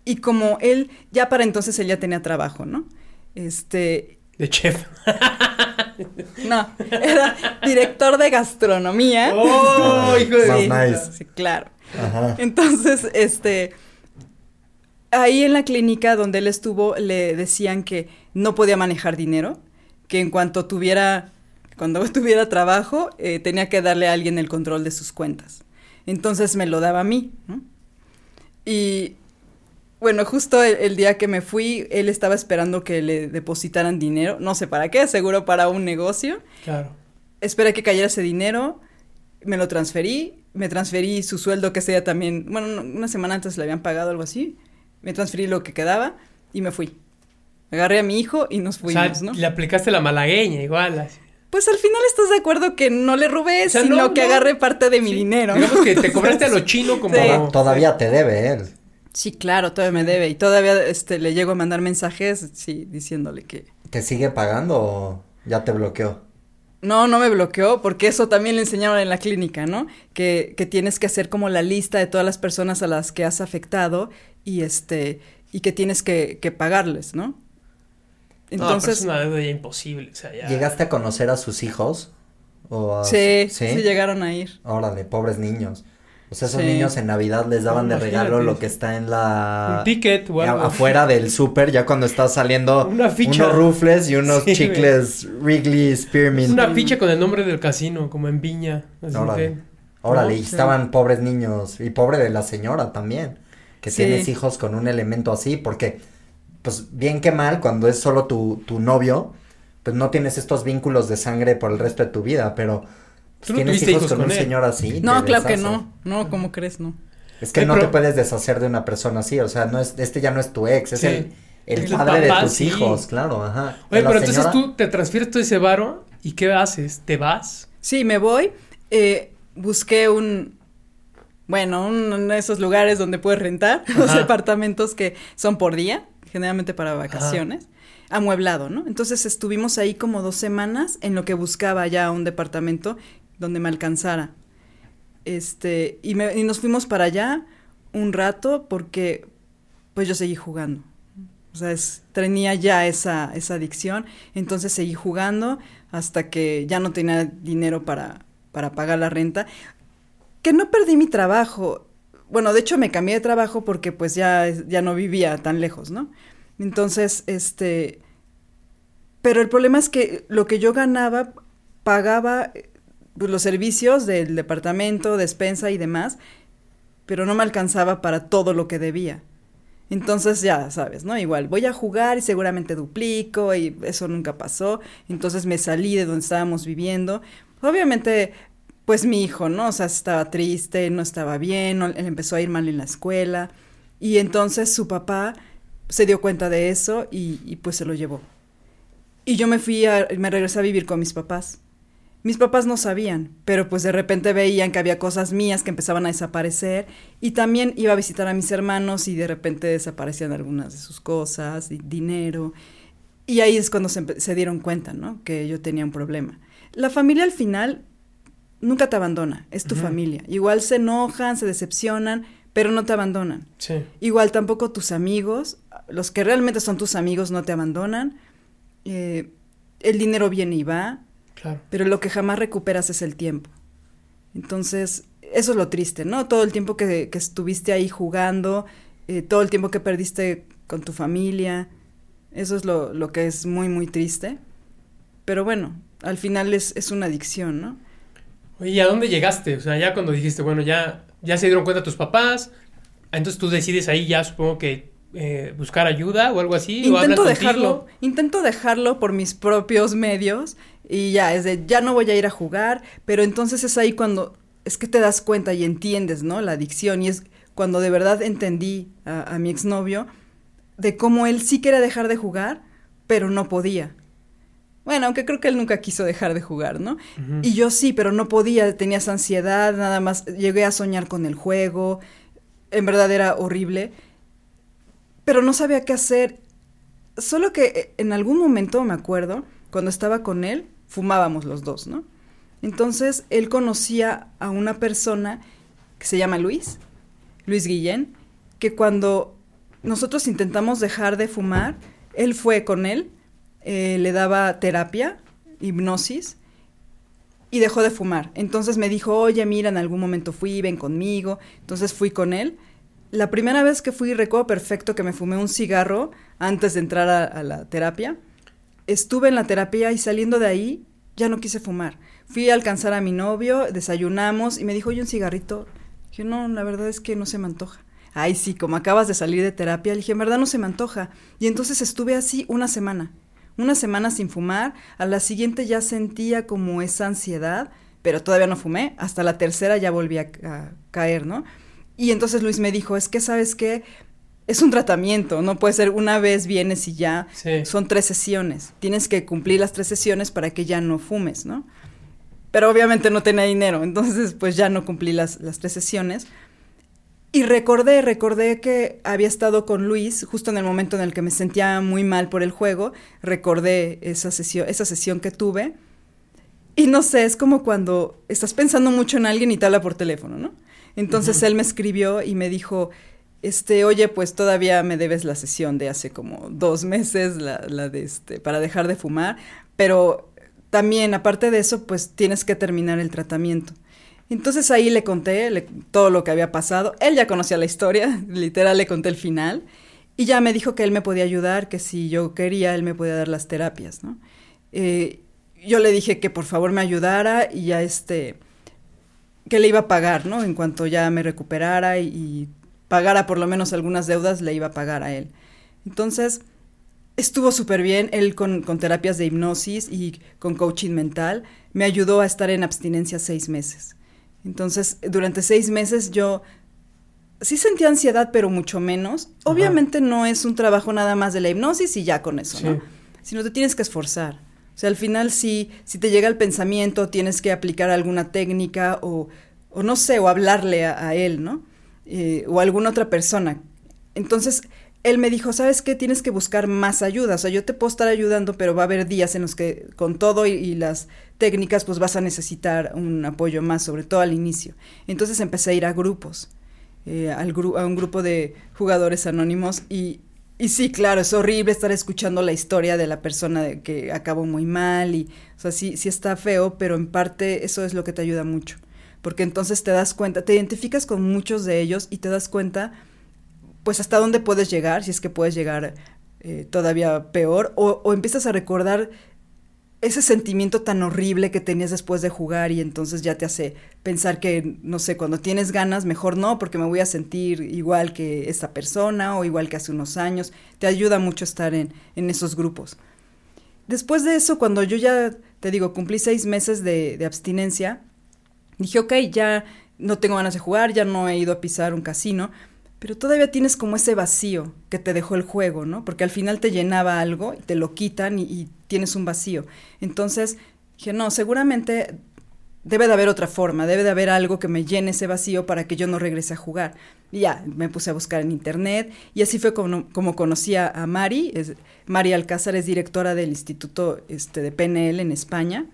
y como él, ya para entonces él ya tenía trabajo, ¿no? Este. De chef. (laughs) No, era director de gastronomía. ¡Oh, hijo de nice. Sí, claro. Ajá. Entonces, este. Ahí en la clínica donde él estuvo, le decían que no podía manejar dinero, que en cuanto tuviera. Cuando (laughs) tuviera trabajo, eh, tenía que darle a alguien el control de sus cuentas. Entonces me lo daba a mí, ¿no? Y Bueno, justo el, el, día que me fui, él estaba esperando que le depositaran dinero, no sé para qué, seguro para un negocio. Claro. Esperé que cayera ese dinero, me lo transferí, me transferí su sueldo que sea también, bueno, una semana antes le habían pagado algo así, me transferí lo que quedaba y me fui. Agarré a mi hijo y nos fuimos, o sea, ¿no? Le aplicaste la malagueña igual. Así. Pues al final estás de acuerdo que no le robé, o sea, sino no, que no. agarré parte de mi sí. dinero. Digamos que te cobraste a lo (laughs) chino como... Sí. Todavía te debe él. Sí, claro, todavía me debe. Y todavía este, le llego a mandar mensajes, sí, diciéndole que... ¿Te sigue pagando o ya te bloqueó? No, no me bloqueó, porque eso también le enseñaron en la clínica, ¿no? Que, que tienes que hacer como la lista de todas las personas a las que has afectado y este y que tienes que, que pagarles, ¿no? Entonces, no, pero es una deuda imposible. O sea, ya... ¿Llegaste a conocer a sus hijos? O a... sí, sí, sí, llegaron a ir. Órale, pobres niños. O sea, esos sí. niños en Navidad les daban de regalo lo que está en la... Un ticket o algo. Afuera del súper, ya cuando está saliendo (laughs) Una ficha. unos rufles y unos sí, chicles Wrigley Spearmint. Una ficha con el nombre del casino, como en Viña. Así Órale, que... Órale, y estaban pobres niños. Y pobre de la señora también. Que tienes hijos con un elemento así, porque, pues, bien que mal, cuando es solo tu, tu novio, pues no tienes estos vínculos de sangre por el resto de tu vida, pero ¿Tú no tienes hijos, hijos con, con un él? señor así. No, claro que no. No, ¿cómo crees? No. Es que no pero- te puedes deshacer de una persona así, o sea, no es, este ya no es tu ex, es Sí. el, el El padre papá, de tus sí. hijos, claro, ajá. Oye, pero entonces tú te transfieres todo ese varo y ¿qué haces? ¿Te vas? Sí, me voy. Eh, busqué un, bueno, uno de esos lugares donde puedes rentar (laughs) los departamentos que son por día, generalmente para vacaciones, amueblado, ¿no? Entonces estuvimos ahí como dos semanas en lo que buscaba ya un departamento donde me alcanzara. Este, y, me- y nos fuimos para allá un rato porque pues yo seguí jugando. O sea, es- tenía ya esa, esa adicción, entonces seguí jugando hasta que ya no tenía dinero para, para pagar la renta. Que no perdí mi trabajo. Bueno, de hecho me cambié de trabajo porque pues ya, ya no vivía tan lejos, ¿no? Entonces, este... Pero el problema es que lo que yo ganaba pagaba los servicios del departamento, despensa y demás, pero no me alcanzaba para todo lo que debía. Entonces ya sabes, ¿no? Igual voy a jugar y seguramente duplico y eso nunca pasó. Entonces me salí de donde estábamos viviendo. Obviamente, pues mi hijo, ¿no? O sea, estaba triste, no estaba bien, él empezó a ir mal en la escuela. Y entonces su papá se dio cuenta de eso y, y pues se lo llevó. Y yo me fui a, me regresé a vivir con mis papás. Mis papás no sabían, pero pues de repente veían que había cosas mías que empezaban a desaparecer y también iba a visitar a mis hermanos y de repente desaparecían algunas de sus cosas, di- dinero. Y ahí es cuando se, dieron cuenta, ¿no? Que yo tenía un problema. La familia al final nunca te abandona, es tu familia. Igual se enojan, se decepcionan, pero no te abandonan. Sí. Igual tampoco tus amigos, los que realmente son tus amigos no te abandonan. Eh, el dinero viene y va, Claro. pero lo que jamás recuperas es el tiempo. Entonces, eso es lo triste, ¿no? Todo el tiempo que, que estuviste ahí jugando, eh, todo el tiempo que perdiste con tu familia, eso es lo, lo que es muy, muy triste. Pero bueno, al final es, es una adicción, ¿no? Oye, ¿y a dónde llegaste? O sea, ya cuando dijiste, bueno, ya, ya se dieron cuenta tus papás, entonces tú decides ahí ya, supongo que eh, buscar ayuda o algo así. Intento dejarlo, intento dejarlo por mis propios medios y ya, es de, ya no voy a ir a jugar, pero entonces es ahí cuando, es que te das cuenta y entiendes, ¿no? La adicción y es cuando de verdad entendí a, a mi exnovio de cómo él sí quería dejar de jugar, pero no podía. Bueno, aunque creo que él nunca quiso dejar de jugar, ¿no? Y yo sí, pero no podía, tenía esa ansiedad, nada más llegué a soñar con el juego, en verdad era horrible, pero no sabía qué hacer. Solo que eh, en algún momento, me acuerdo, cuando estaba con él, fumábamos los dos, ¿no? Entonces, él conocía a una persona que se llama Luis, Luis Guillén, que cuando nosotros intentamos dejar de fumar, él fue con él, eh, le daba terapia, hipnosis, y dejó de fumar. Entonces me dijo, oye, mira, en algún momento fui, ven conmigo. Entonces fui con él. La primera vez que fui, recuerdo perfecto que me fumé un cigarro antes de entrar a, la terapia. Estuve en la terapia y saliendo de ahí ya no quise fumar. Fui a alcanzar a mi novio, desayunamos y me dijo, oye, un cigarrito. Yo no, la verdad es que no se me antoja. ay sí, como acabas de salir de terapia, le dije, verdad no se me antoja. Y entonces estuve así una semana, una semana sin fumar, a la siguiente ya sentía como esa ansiedad, pero todavía no fumé, hasta la tercera ya volví a, caer, ¿no? Y entonces Luis me dijo, es que sabes qué, es un tratamiento, no puede ser una vez vienes y ya, son tres sesiones, tienes que cumplir las tres sesiones para que ya no fumes, ¿no? Pero obviamente no tenía dinero, entonces pues ya no cumplí las, las tres sesiones. Y recordé, recordé que había estado con Luis justo en el momento en el que me sentía muy mal por el juego, recordé esa sesión, esa sesión que tuve. Y no sé, es como cuando estás pensando mucho en alguien y te habla por teléfono, ¿no? Entonces él me escribió y me dijo, este, oye, pues todavía me debes la sesión de hace como dos meses, la, la de este, para dejar de fumar, pero también, aparte de eso, pues tienes que terminar el tratamiento. Entonces ahí le conté todo lo que había pasado. Él ya conocía la historia, (laughs) literal le conté el final. Y ya me dijo que él me podía ayudar, que si yo quería, él me podía dar las terapias, ¿no? Eh, yo le dije que por favor me ayudara y ya este, que le iba a pagar, ¿no? En cuanto ya me recuperara y, pagara por lo menos algunas deudas, le iba a pagar a él. Entonces, estuvo súper bien, él con, con, terapias de hipnosis y con coaching mental, me ayudó a estar en abstinencia seis meses. Entonces, durante seis meses yo sí sentía ansiedad, pero mucho menos. Obviamente no es un trabajo nada más de la hipnosis y ya con eso, ¿no? Sino te tienes que esforzar. O sea, al final sí, si te llega el pensamiento, tienes que aplicar alguna técnica o, o no sé, o hablarle a, él, ¿no? Eh, o a alguna otra persona. Entonces, él me dijo, ¿sabes qué? Tienes que buscar más ayuda. O sea, yo te puedo estar ayudando, pero va a haber días en los que con todo y, las técnicas, pues vas a necesitar un apoyo más, sobre todo al inicio. Entonces empecé a ir a grupos, eh, al a un grupo de jugadores anónimos y, y sí, claro, es horrible estar escuchando la historia de la persona que acabó muy mal y, o sea, sí, sí está feo, pero en parte eso es lo que te ayuda mucho. Porque entonces te das cuenta, te identificas con muchos de ellos y te das cuenta pues hasta dónde puedes llegar, si es que puedes llegar eh, todavía peor, o, empiezas a recordar ese sentimiento tan horrible que tenías después de jugar y entonces ya te hace pensar que, no sé, cuando tienes ganas, mejor no, porque me voy a sentir igual que esta persona o igual que hace unos años. Te ayuda mucho estar en, en esos grupos. Después de eso, cuando yo ya, te digo, cumplí seis meses de, de abstinencia, dije, ok, ya no tengo ganas de jugar, ya no he ido a pisar un casino, pero todavía tienes como ese vacío que te dejó el juego, ¿no? Porque al final te llenaba algo y te lo quitan y, tienes un vacío. Entonces dije, no, seguramente debe de haber otra forma, debe de haber algo que me llene ese vacío para que yo no regrese a jugar. Y ya, me puse a buscar en internet y así fue como, como conocí a Mari. Mari Alcázar es directora del Instituto este, de PNL en España.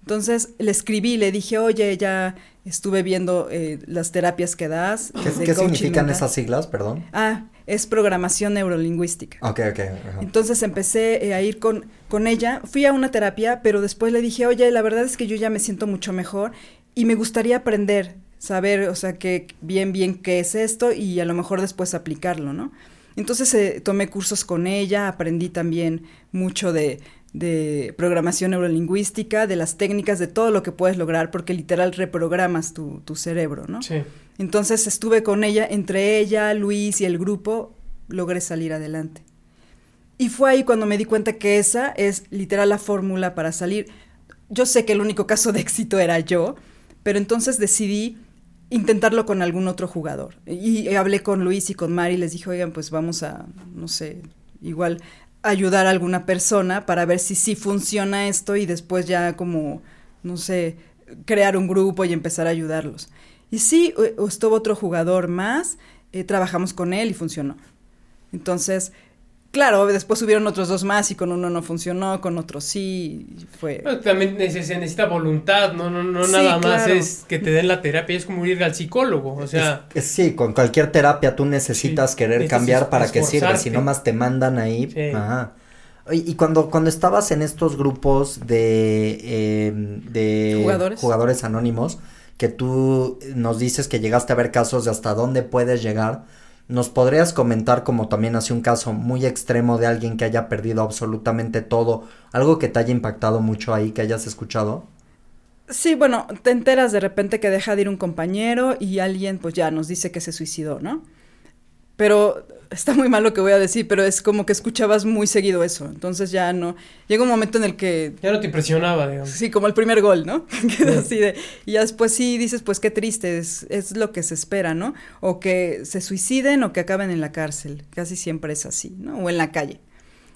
Entonces le escribí, le dije, oye, ya estuve viendo eh, las terapias que das. ¿Qué, significan esas siglas, perdón? Ah, es programación neurolingüística. Ok, ok. Entonces empecé eh, a ir con, con ella, fui a una terapia, pero después le dije, oye, la verdad es que yo ya me siento mucho mejor y me gustaría aprender, saber, o sea, que bien, bien qué es esto y a lo mejor después aplicarlo, ¿no? Entonces eh, tomé cursos con ella, aprendí también mucho de, de programación neurolingüística, de las técnicas, de todo lo que puedes lograr, porque literal reprogramas tu, tu cerebro, ¿no? Sí. Entonces estuve con ella, entre ella, Luis y el grupo, logré salir adelante. Y fue ahí cuando me di cuenta que esa es literal la fórmula para salir. Yo sé que el único caso de éxito era yo, pero entonces decidí intentarlo con algún otro jugador. Y hablé con Luis y con Mari y les dije, oigan, pues vamos a, no sé, igual ayudar a alguna persona para ver si sí funciona esto y después ya como, no sé, crear un grupo y empezar a ayudarlos. Y sí, estuvo otro jugador más, eh, trabajamos con él y funcionó. Entonces, Claro, después subieron otros dos más y con uno no funcionó, con otro sí, fue... también se necesita voluntad, no, no, no nada más es que te den la terapia, es como ir al psicólogo, o sea... sí, con cualquier terapia tú necesitas querer cambiar para que sirva, si no más te mandan ahí. Ajá. Y, cuando, cuando estabas en estos grupos de, em, de ¿Jugadores? jugadores anónimos, que tú nos dices que llegaste a ver casos de hasta dónde puedes llegar, ¿Nos podrías comentar como también hace un caso muy extremo de alguien que haya perdido absolutamente todo? ¿Algo que te haya impactado mucho ahí, que hayas escuchado? Sí, bueno, te enteras de repente que deja de ir un compañero y alguien pues ya nos dice que se suicidó, ¿no? Pero está muy mal lo que voy a decir, pero es como que escuchabas muy seguido eso. Entonces ya no. Llega un momento en el que. Ya no te impresionaba, digamos. Sí, como el primer gol, ¿no? (laughs) así de, y ya después sí dices, pues qué triste, es, es, lo que se espera, ¿no? O que se suiciden o que acaben en la cárcel. Casi siempre es así, ¿no? O en la calle.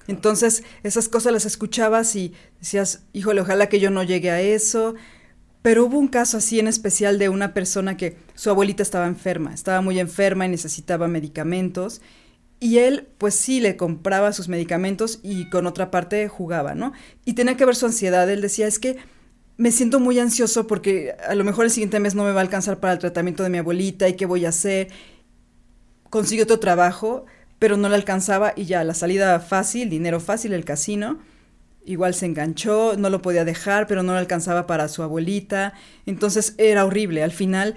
Entonces, esas cosas las escuchabas y decías, híjole, ojalá que yo no llegue a eso. Pero hubo un caso así en especial de una persona que su abuelita estaba enferma, estaba muy enferma y necesitaba medicamentos. Y él, pues sí, le compraba sus medicamentos y con otra parte jugaba, ¿no? Y tenía que ver su ansiedad. Él decía, es que me siento muy ansioso porque a lo mejor el siguiente mes no me va a alcanzar para el tratamiento de mi abuelita y qué voy a hacer. Consiguió otro trabajo, pero no le alcanzaba y ya, la salida fácil, dinero fácil, el casino. Igual se enganchó, no lo podía dejar, pero no le alcanzaba para su abuelita. Entonces era horrible. Al final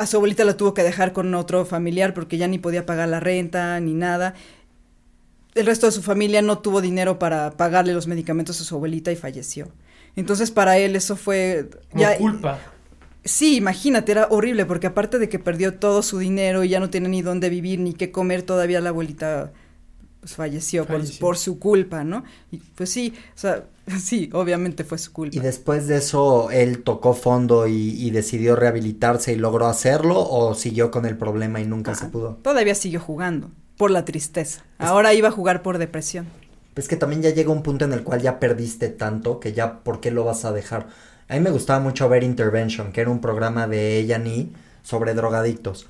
a su abuelita la tuvo que dejar con otro familiar porque ya ni podía pagar la renta ni nada. El resto de su familia no tuvo dinero para pagarle los medicamentos a su abuelita y falleció. Entonces para él eso fue ya culpa. Sí, imagínate, era horrible porque aparte de que perdió todo su dinero y ya no tiene ni dónde vivir ni qué comer, todavía la abuelita pues falleció, Por, su culpa, ¿no? Y pues sí, o sea, (laughs) sí, obviamente fue su culpa. ¿Y después de eso él tocó fondo y, decidió rehabilitarse y logró hacerlo o siguió con el problema y nunca se pudo? Todavía siguió jugando, por la tristeza. Ahora iba a jugar por depresión. Es que también ya llega un punto en el cual ya perdiste tanto que ya, ¿por qué lo vas a dejar? A mí me gustaba mucho ver Intervention, que era un programa de ella ni sobre drogadictos.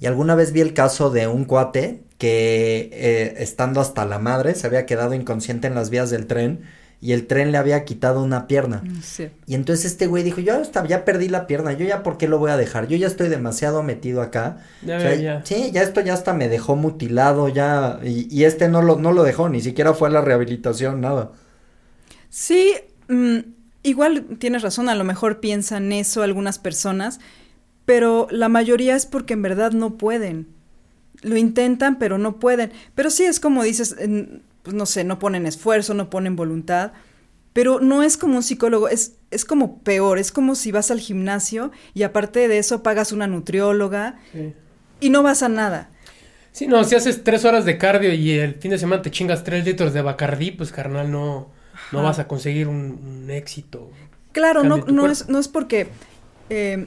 Y alguna vez vi el caso de un cuate que eh, estando hasta la madre se había quedado inconsciente en las vías del tren y el tren le había quitado una pierna. Mm, y entonces este güey dijo, yo hasta ya perdí la pierna, yo ya por qué lo voy a dejar, yo ya estoy demasiado metido acá. Ya, Sí, ya esto ya hasta me dejó mutilado, ya, y, este no lo, no lo dejó, ni siquiera fue a la rehabilitación, nada. Sí, mm, igual tienes razón, a lo mejor piensan eso algunas personas, pero la mayoría es porque en verdad no pueden. Lo intentan, pero no pueden. Pero sí es como dices, pues no sé, no ponen esfuerzo, no ponen voluntad. Pero no es como un psicólogo, es, es como peor, es como si vas al gimnasio y aparte de eso pagas una nutrióloga y no vas a nada. Sí, no, si haces tres horas de cardio y el fin de semana te chingas tres litros de Bacardí, pues carnal, no, no vas a conseguir un, éxito. Claro, no, no es, no es porque eh,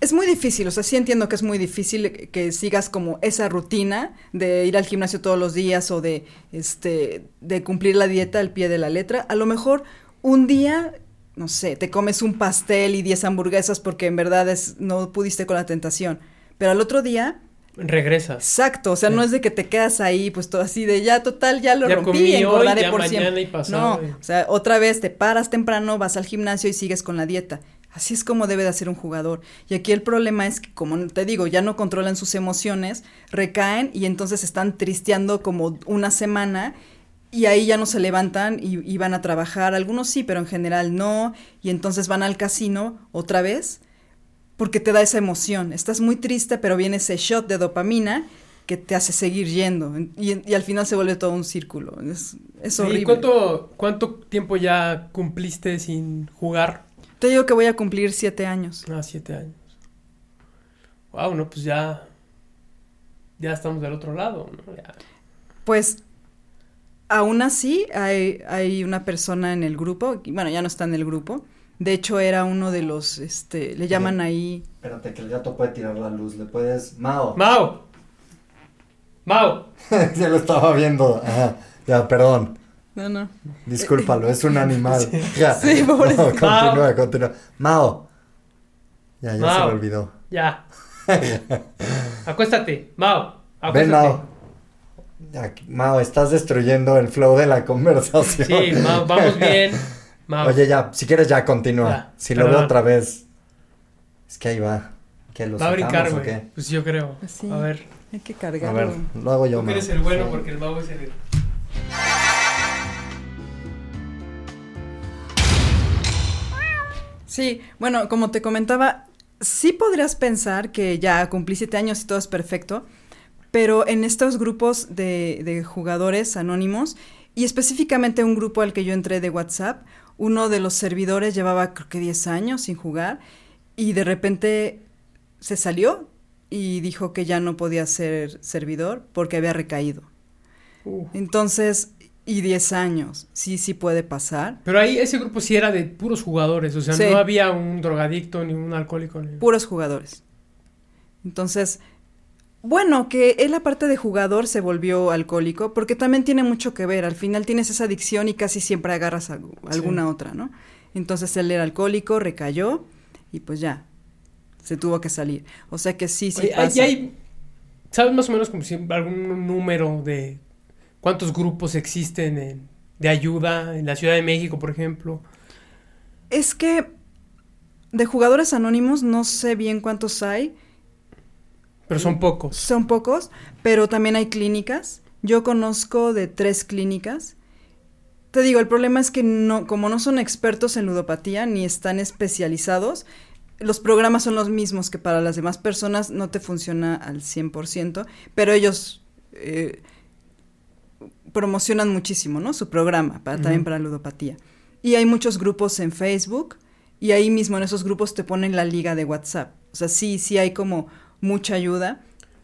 es muy difícil, o sea, sí entiendo que es muy difícil que sigas como esa rutina de ir al gimnasio todos los días o de, este, de cumplir la dieta al pie de la letra. A lo mejor un día, no sé, te comes un pastel y 10 hamburguesas porque en verdad es, no pudiste con la tentación. Pero al otro día... Regresas. Exacto, o sea, no es de que te quedas ahí, pues todo así de ya total, ya lo rompí y engordaré por siempre. no, o sea, otra vez te paras temprano, vas al gimnasio y sigues con la dieta. Así es como debe de hacer un jugador. Y aquí el problema es que, como te digo, ya no controlan sus emociones, recaen y entonces están tristeando como una semana y ahí ya no se levantan y, van a trabajar. Algunos sí, pero en general no. Y entonces van al casino otra vez porque te da esa emoción. Estás muy triste, pero viene ese shot de dopamina que te hace seguir yendo. Y, al final se vuelve todo un círculo. Es, es horrible. ¿Y cuánto, cuánto tiempo ya cumpliste sin jugar? Te digo que voy a cumplir siete años. Ah, siete años. Wow, no, pues ya. Ya estamos del otro lado, ¿no? Pues aún así hay, hay una persona en el grupo, bueno, ya no está en el grupo. De hecho, era uno de los, este, le llaman ahí. Espérate, que el gato puede tirar la luz. Le puedes. Mao. Mao. Mao. (laughs) ya lo estaba viendo. Ajá. Ya, perdón. No, no. Discúlpalo, es un animal. (laughs) (laughs) Ya. Sí, pobre. continúa, continúa. Mao. Ya, ya se me olvidó. Ya. (laughs) acuéstate, Mao. Acuéstate. Ven, Mao. Ya, Mao, estás destruyendo el flow de la conversación. Sí, Mao, vamos bien. Mao. Oye, ya, si quieres ya continúa. si lo veo otra vez. Es que ahí va. ¿Qué, ¿Va a brincar, güey? Pues yo creo. A ver. Hay que cargarlo. A ver, lo hago yo, Tú eres el bueno porque el Mao es el... Sí, bueno, como te comentaba, sí podrías pensar que ya cumplí siete años y todo es perfecto, pero en estos grupos de, jugadores anónimos, y específicamente un grupo al que yo entré de WhatsApp, uno de los servidores llevaba creo que 10 años sin jugar y de repente se salió y dijo que ya no podía ser servidor porque había recaído. Uh. Entonces, y 10 años, sí, sí puede pasar. Pero ahí ese grupo sí era de puros jugadores, o sea, Sí. no había un drogadicto ni un alcohólico. ni- Puros jugadores. Entonces, bueno, que él aparte de jugador se volvió alcohólico, porque también tiene mucho que ver. Al final tienes esa adicción y casi siempre agarras a- alguna otra, ¿no? Entonces él era alcohólico, recayó y pues ya, se tuvo que salir. O sea que sí, sí Oye, pasa. hay, ¿sabes más o menos como si algún número de cuántos grupos existen en- de ayuda en la Ciudad de México, por ejemplo? Es que de jugadores anónimos no sé bien cuántos hay, Pero son pocos. son pocos, pero también hay clínicas. Yo conozco de tres clínicas. Te digo, el problema es que no, como no son expertos en ludopatía ni están especializados, los programas son los mismos que para las demás personas no te funciona al 100%, pero ellos eh, promocionan muchísimo, ¿no? Su programa, para, también para ludopatía. Y hay muchos grupos en Facebook y ahí mismo en esos grupos te ponen la liga de WhatsApp. O sea, sí, sí hay como mucha ayuda,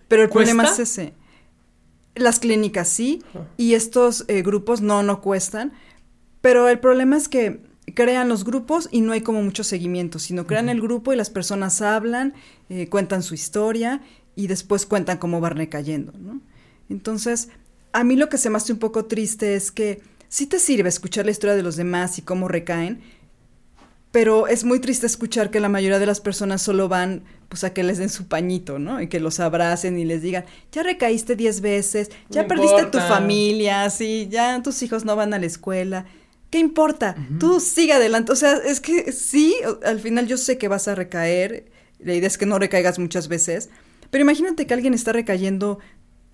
pero el problema es ese. Las clínicas sí, y estos eh, grupos no, no cuestan, pero el problema es que crean los grupos y no hay como mucho seguimiento, sino crean el grupo y las personas hablan, eh, cuentan su historia y después cuentan cómo van recayendo, ¿no? Entonces, a mí lo que se me hace un poco triste es que sí te sirve escuchar la historia de los demás y cómo recaen, pero es muy triste escuchar que la mayoría de las personas solo van pues a que les den su pañito, ¿no? Y que los abracen y les digan, ya recaíste 10 veces, ya No perdiste tu familia, sí, ya tus hijos no van a la escuela. ¿Qué importa? Tú sigue adelante. O sea, es que sí, al final yo sé que vas a recaer. La idea es que no recaigas muchas veces. Pero imagínate que alguien está recayendo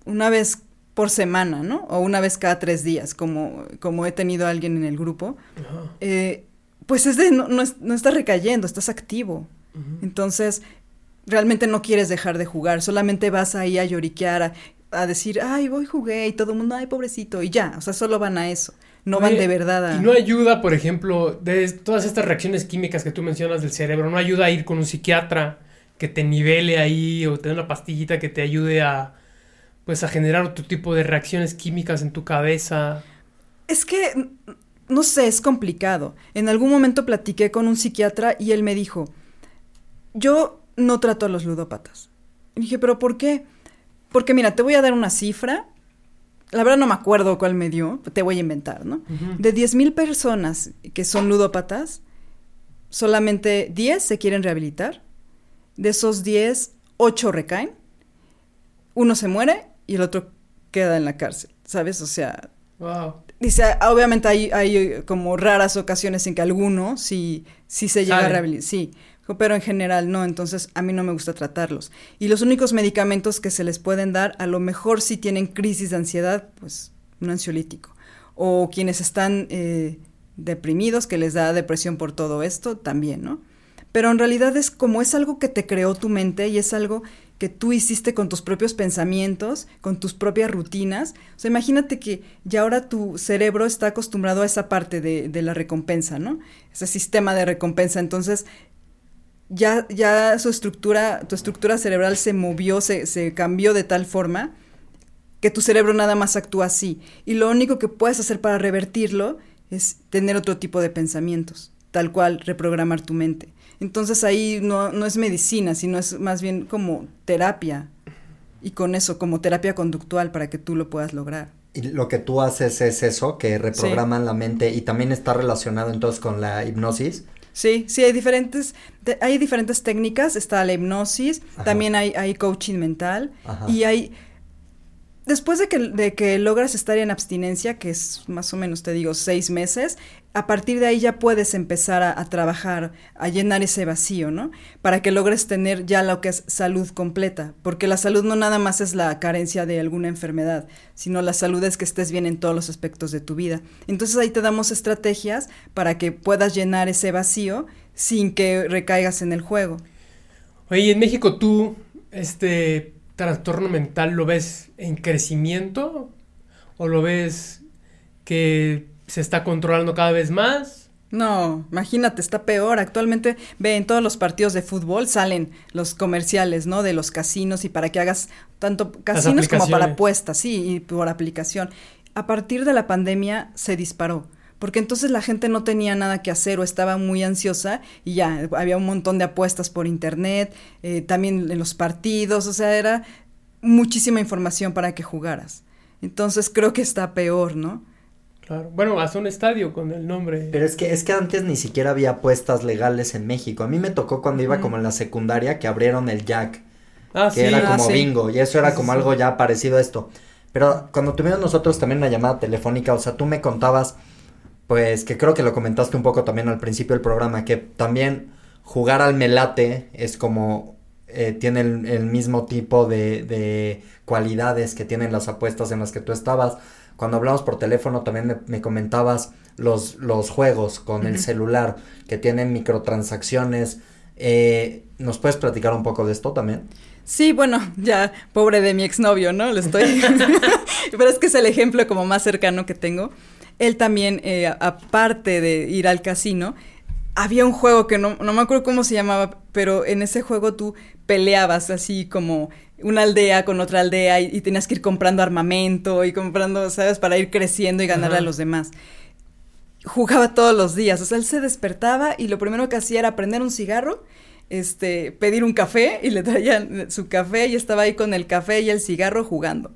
una vez por semana, ¿no? O una vez cada tres días, como, como he tenido a alguien en el grupo. Eh, pues es de, no, no, es- no estás recayendo, estás activo. Entonces, realmente no quieres dejar de jugar, solamente vas ahí a lloriquear, a, a decir, ay, voy, jugué, y todo el mundo, ay, pobrecito, y ya, o sea, solo van a eso, no van de verdad a... Y no ayuda, por ejemplo, de todas estas reacciones químicas que tú mencionas del cerebro, no ayuda a ir con un psiquiatra que te nivele ahí o te dé una pastillita que te ayude a pues a generar otro tipo de reacciones químicas en tu cabeza. Es que, no sé, es complicado. En algún momento platiqué con un psiquiatra y él me dijo, yo no trato a los ludópatas. Y dije, pero ¿por qué? Porque mira, te voy a dar una cifra, la verdad no me acuerdo cuál me dio, te voy a inventar, ¿no? Ujú. De 10.000 personas que son ludópatas, solamente 10 se quieren rehabilitar. De esos 10, 8 recaen. Uno se muere y el otro queda en la cárcel, ¿sabes? O sea, Wow. dice, obviamente hay, hay como raras ocasiones en que alguno sí, sí se llega a rehabilitar, sí, pero en general no, entonces a mí no me gusta tratarlos. Y los únicos medicamentos que se les pueden dar, a lo mejor si tienen crisis de ansiedad, pues un ansiolítico. O quienes están eh, deprimidos, que les da depresión por todo esto, también, ¿no? Pero en realidad es como es algo que te creó tu mente y es algo que tú hiciste con tus propios pensamientos, con tus propias rutinas. O sea, imagínate que ya ahora tu cerebro está acostumbrado a esa parte de, la recompensa, ¿no? Ese sistema de recompensa. Entonces, ya, ya su estructura, tu estructura cerebral se movió, se cambió de tal forma que tu cerebro nada más actúa así. Y lo único que puedes hacer para revertirlo es tener otro tipo de pensamientos, tal cual reprogramar tu mente. Entonces ahí no, no es medicina, sino es más bien como terapia. Y con eso, como terapia conductual para que tú lo puedas lograr. Y lo que tú haces es eso, que reprograman la mente y también está relacionado entonces con la hipnosis. Sí, sí, hay diferentes, te- hay diferentes técnicas, está la hipnosis, Ajá. también hay, hay coaching mental Ajá. y hay, después de que, de logras estar en abstinencia, que es más o menos, te digo, seis meses, a partir de ahí ya puedes empezar a, a trabajar, a llenar ese vacío, ¿no? Para que logres tener ya lo que es salud completa, porque la salud no nada más es la carencia de alguna enfermedad, sino la salud es que estés bien en todos los aspectos de tu vida. Entonces ahí te damos estrategias para que puedas llenar ese vacío sin que recaigas en el juego. Oye, ¿y en México tú, este trastorno mental, lo ves en crecimiento? ¿O lo ves que se está controlando cada vez más? No, imagínate, está peor. Actualmente, ve, en todos los partidos de fútbol salen los comerciales, ¿no? De los casinos y para que hagas tanto casinos como para apuestas, sí, y por aplicación. A partir de la pandemia se disparó porque entonces la gente no tenía nada que hacer o estaba muy ansiosa y ya había un montón de apuestas por internet, eh, también en los partidos, o sea, era muchísima información para que jugaras. Entonces creo que está peor, ¿no? Claro. Bueno, hasta un estadio con el nombre. Pero es que, es que antes ni siquiera había apuestas legales en México. A mí me tocó cuando iba como en la secundaria que abrieron el Jack. Ah, que era como ah, bingo. Y eso era como algo ya parecido a esto. Pero cuando tuvimos nosotros también una llamada telefónica, o sea, tú me contabas pues que creo que lo comentaste un poco también al principio del programa, que también jugar al melate es como eh, tiene el, mismo tipo de, de, cualidades que tienen las apuestas en las que tú estabas. Cuando hablamos por teléfono también me, comentabas los, los juegos con el celular que tienen microtransacciones. Eh, ¿Nos puedes platicar un poco de esto también? Sí, bueno, ya pobre de mi exnovio, ¿no? Le estoy... (laughs) (laughs) Pero es que es el ejemplo como más cercano que tengo él también, eh, aparte de ir al casino, había un juego que no, no me acuerdo cómo se llamaba, pero en ese juego tú peleabas así como una aldea con otra aldea y, tenías que ir comprando armamento y comprando, ¿sabes? Para ir creciendo y ganarle a los demás. Jugaba todos los días, o sea, él se despertaba y lo primero que hacía era prender un cigarro, este, pedir un café y le traían su café y estaba ahí con el café y el cigarro jugando.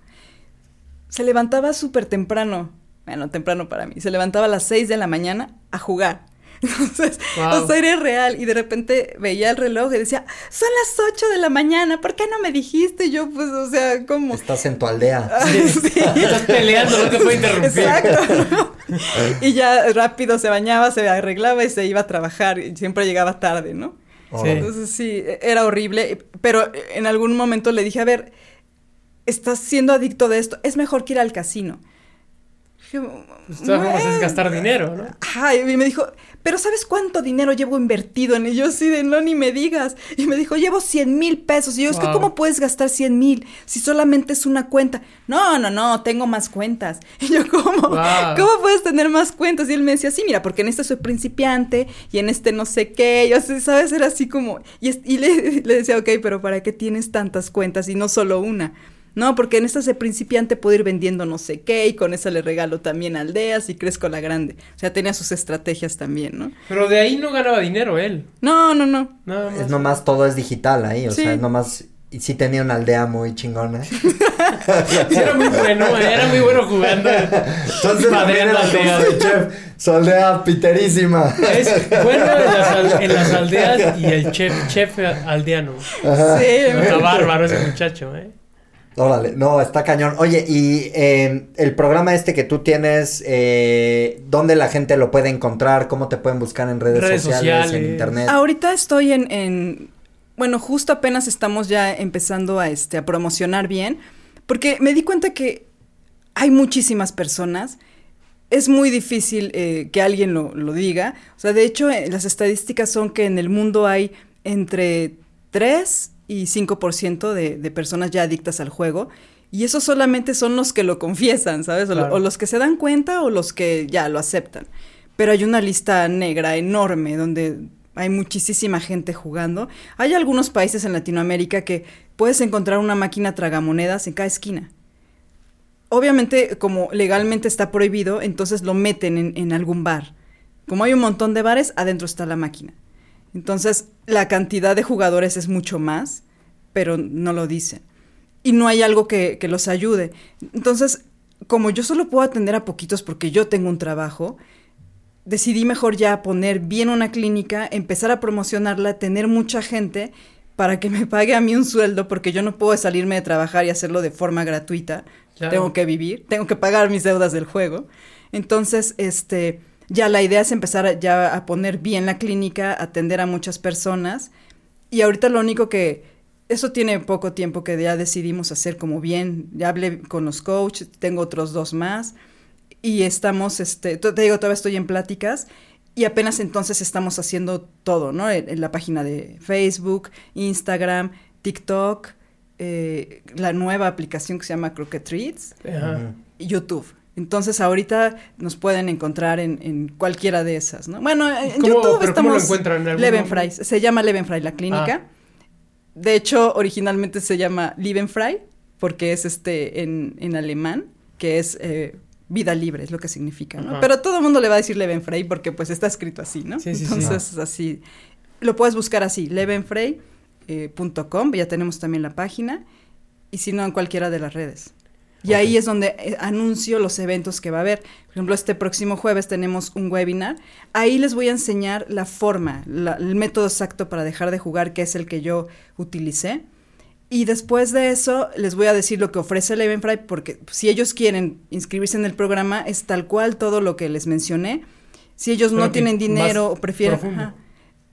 Se levantaba súper temprano, bueno, temprano para mí, se levantaba a las 6 de la mañana a jugar. (laughs) Entonces, o sea, era real. Y de repente veía el reloj y decía, son las 8 de la mañana, ¿por qué no me dijiste? yo, pues, o sea, ¿cómo? Estás en tu aldea. (laughs) Ah, sí. (laughs) Estás peleando, no te puedo interrumpir. Exacto. y ya rápido se bañaba, se arreglaba y se iba a trabajar. Y siempre llegaba tarde, ¿no? Sí. Entonces, sí, era horrible. Pero en algún momento le dije, a ver, estás siendo adicto de esto, es mejor que ir al casino. Pues vamos a gastar dinero, ¿no? Ajá, y me dijo, pero ¿sabes cuánto dinero llevo invertido en ello? Sí, de no, ni me digas. Y me dijo, llevo 100 mil pesos. Y yo, es que ¿cómo puedes gastar 100 mil si solamente es una cuenta? No, no, no, tengo más cuentas. (laughs) Y yo, ¿cómo? ¿Cómo puedes tener más cuentas? Y él me decía, sí, mira, porque en este soy principiante y en este no sé qué. Y yo, ¿sabes? Era así como... Y, le, (laughs) le decía, ok, pero ¿para qué tienes tantas cuentas y no solo una? No, porque en estas de principiante puedo ir vendiendo no sé qué y con eso le regalo también aldeas y crezco la grande. O sea, tenía sus estrategias también, ¿no? Pero de ahí no ganaba dinero él. No, no, no. Es nomás todo es digital ahí, o sea, es nomás y sí tenía una aldea muy chingona. (laughs) era muy bueno, era muy bueno jugando. Entonces también era como chef, su aldea piterísima. Es bueno en las, aldeas y el chef, chef aldeano. Sí. Está bárbaro ese muchacho, ¿eh? Órale, no, está cañón. Oye, y eh, el programa este que tú tienes, eh, ¿dónde la gente lo puede encontrar? ¿Cómo te pueden buscar en redes, sociales, en internet? Ahorita estoy en, en, bueno, justo apenas estamos ya empezando a, este, a promocionar bien, porque me di cuenta que hay muchísimas personas. Es muy difícil eh, que alguien lo, lo, diga. O sea, de hecho, eh, las estadísticas son que en el mundo hay entre 3 y 5% de, de personas ya adictas al juego. Y esos solamente son los que lo confiesan, ¿sabes? O, los que se dan cuenta o los que ya lo aceptan. Pero hay una lista negra enorme donde hay muchísima gente jugando. Hay algunos países en Latinoamérica que puedes encontrar una máquina tragamonedas en cada esquina. Obviamente, como legalmente está prohibido, entonces lo meten en, en algún bar. Como hay un montón de bares, adentro está la máquina. Entonces, la cantidad de jugadores es mucho más, pero no lo dicen. Y no hay algo que, los ayude. Entonces, como yo solo puedo atender a poquitos porque yo tengo un trabajo, decidí mejor ya poner bien una clínica, empezar a promocionarla, tener mucha gente para que (laughs) me pague a mí un sueldo, porque yo no puedo salirme de trabajar y hacerlo de forma gratuita. Tengo que vivir, tengo que pagar mis deudas del juego. Entonces, este, ya la idea es empezar ya a poner bien la clínica, atender a muchas personas. Y ahorita lo único que, eso tiene poco tiempo que ya decidimos hacer como bien. Ya hablé con los coaches, tengo otros dos más. Y estamos, este, te digo, todavía estoy en pláticas. Y apenas entonces estamos haciendo todo, ¿no? En, la página de Facebook, Instagram, TikTok, eh, la nueva aplicación que se llama Crooked Treats, YouTube. Entonces ahorita nos pueden encontrar en, en cualquiera de esas, ¿no? Bueno, en ¿Cómo- YouTube pero cómo lo estamos encuentran? Se llama Levenfrey la clínica. Ah. De hecho, originalmente se llama Liebenfrei porque es este en, en alemán, que es eh, vida libre, es lo que significa, ¿no? Ajá. Pero todo el mundo le va a decir Levenfrey porque pues está escrito así, ¿no? Sí, sí, sí. Entonces, así, lo puedes buscar así, levenfrey.com, ya tenemos también la página, y si no, en cualquiera de las redes. Y ahí es donde eh, anuncio los eventos que va a haber. Por ejemplo, este próximo jueves tenemos un webinar. Ahí les voy a enseñar la forma, la- el método exacto para dejar de jugar, que es el que yo utilicé. Y después de eso les voy a decir lo que ofrece el Eventbrite, porque si ellos quieren inscribirse en el programa, es tal cual todo lo que les mencioné. Si ellos Pero no tienen dinero o prefieren... ajá.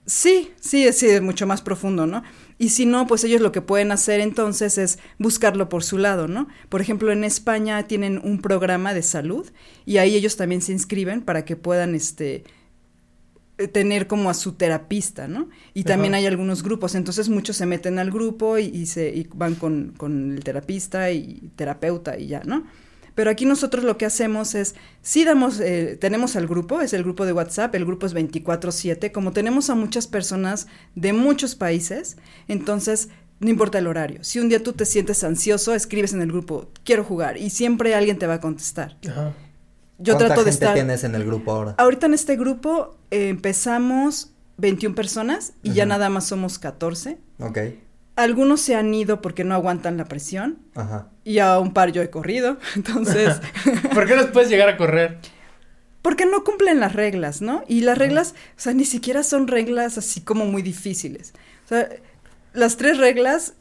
Sí, sí, sí, es mucho más profundo, ¿no? Y si no, pues ellos lo que pueden hacer entonces es buscarlo por su lado, ¿no? Por ejemplo, en España tienen un programa de salud y ahí ellos también se inscriben para que puedan, este, eh, tener como a su terapista, ¿no? Y también hay algunos grupos, entonces muchos se meten al grupo y, y se y van con, con el terapista y terapeuta y ya, ¿no? Pero aquí nosotros lo que hacemos es, sí damos, eh, tenemos al grupo, es el grupo de WhatsApp, el grupo es 24/7, como tenemos a muchas personas de muchos países, entonces no importa el horario. Si un día tú te sientes ansioso, escribes en el grupo, quiero jugar, y siempre alguien te va a contestar. Ajá. Yo ¿Cuánta trato de gente estar... tienes en el grupo ahora? Ahorita en este grupo eh, empezamos 21 personas y ya nada más somos 14. Ok, Algunos se han ido porque no aguantan la presión ajá. Y a un par yo he corrido. (laughs) Entonces, (laughs) ¿Por qué no puedes llegar a correr? porque no cumplen las reglas, ¿no? Y las reglas, o sea, ni siquiera son reglas así como muy difíciles. O sea, las tres reglas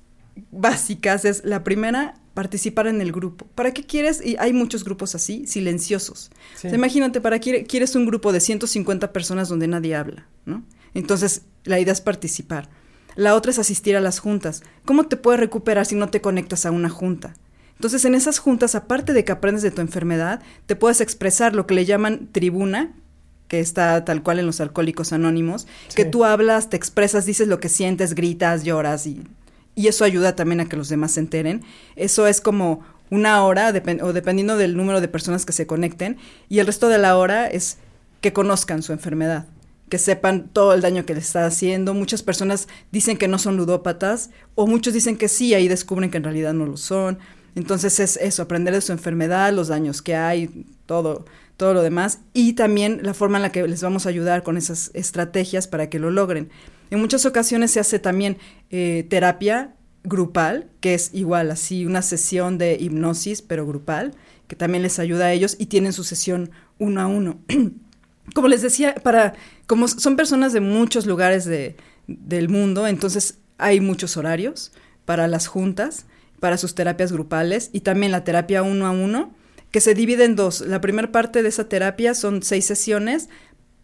básicas es la primera, participar en el grupo. ¿Para qué quieres? Y hay muchos grupos así, silenciosos. Sí. O sea, imagínate, para qué quieres un grupo de 150 personas donde nadie habla, ¿no? Entonces, la idea es participar. La otra es asistir a las juntas. ¿Cómo te puedes recuperar si no te conectas a una junta? Entonces, en esas juntas, aparte de que aprendes de tu enfermedad, te puedes expresar lo que le llaman tribuna, que está tal cual en los alcohólicos anónimos, que tú hablas, te expresas, dices lo que sientes, gritas, lloras y, y eso ayuda también a que los demás se enteren. Eso es como una hora, o dependiendo del número de personas que se conecten, y el resto de la hora es que conozcan su enfermedad, que sepan todo el daño que les está haciendo. Muchas personas dicen que no son ludópatas, o muchos dicen que sí, ahí descubren que en realidad no lo son. Entonces es eso, aprender de su enfermedad, los daños que hay, todo, todo lo demás, y también la forma en la que les vamos a ayudar con esas estrategias para que lo logren. En muchas ocasiones se hace también eh, terapia grupal, que es igual así, una sesión de hipnosis, pero grupal, que también les ayuda a ellos y tienen su sesión uno a uno. (clears throat) como les decía, para, como son personas de muchos lugares de, del mundo, entonces hay muchos horarios para las juntas, para sus terapias grupales y también la terapia uno a uno, que se divide en dos. La primera parte de esa terapia son seis sesiones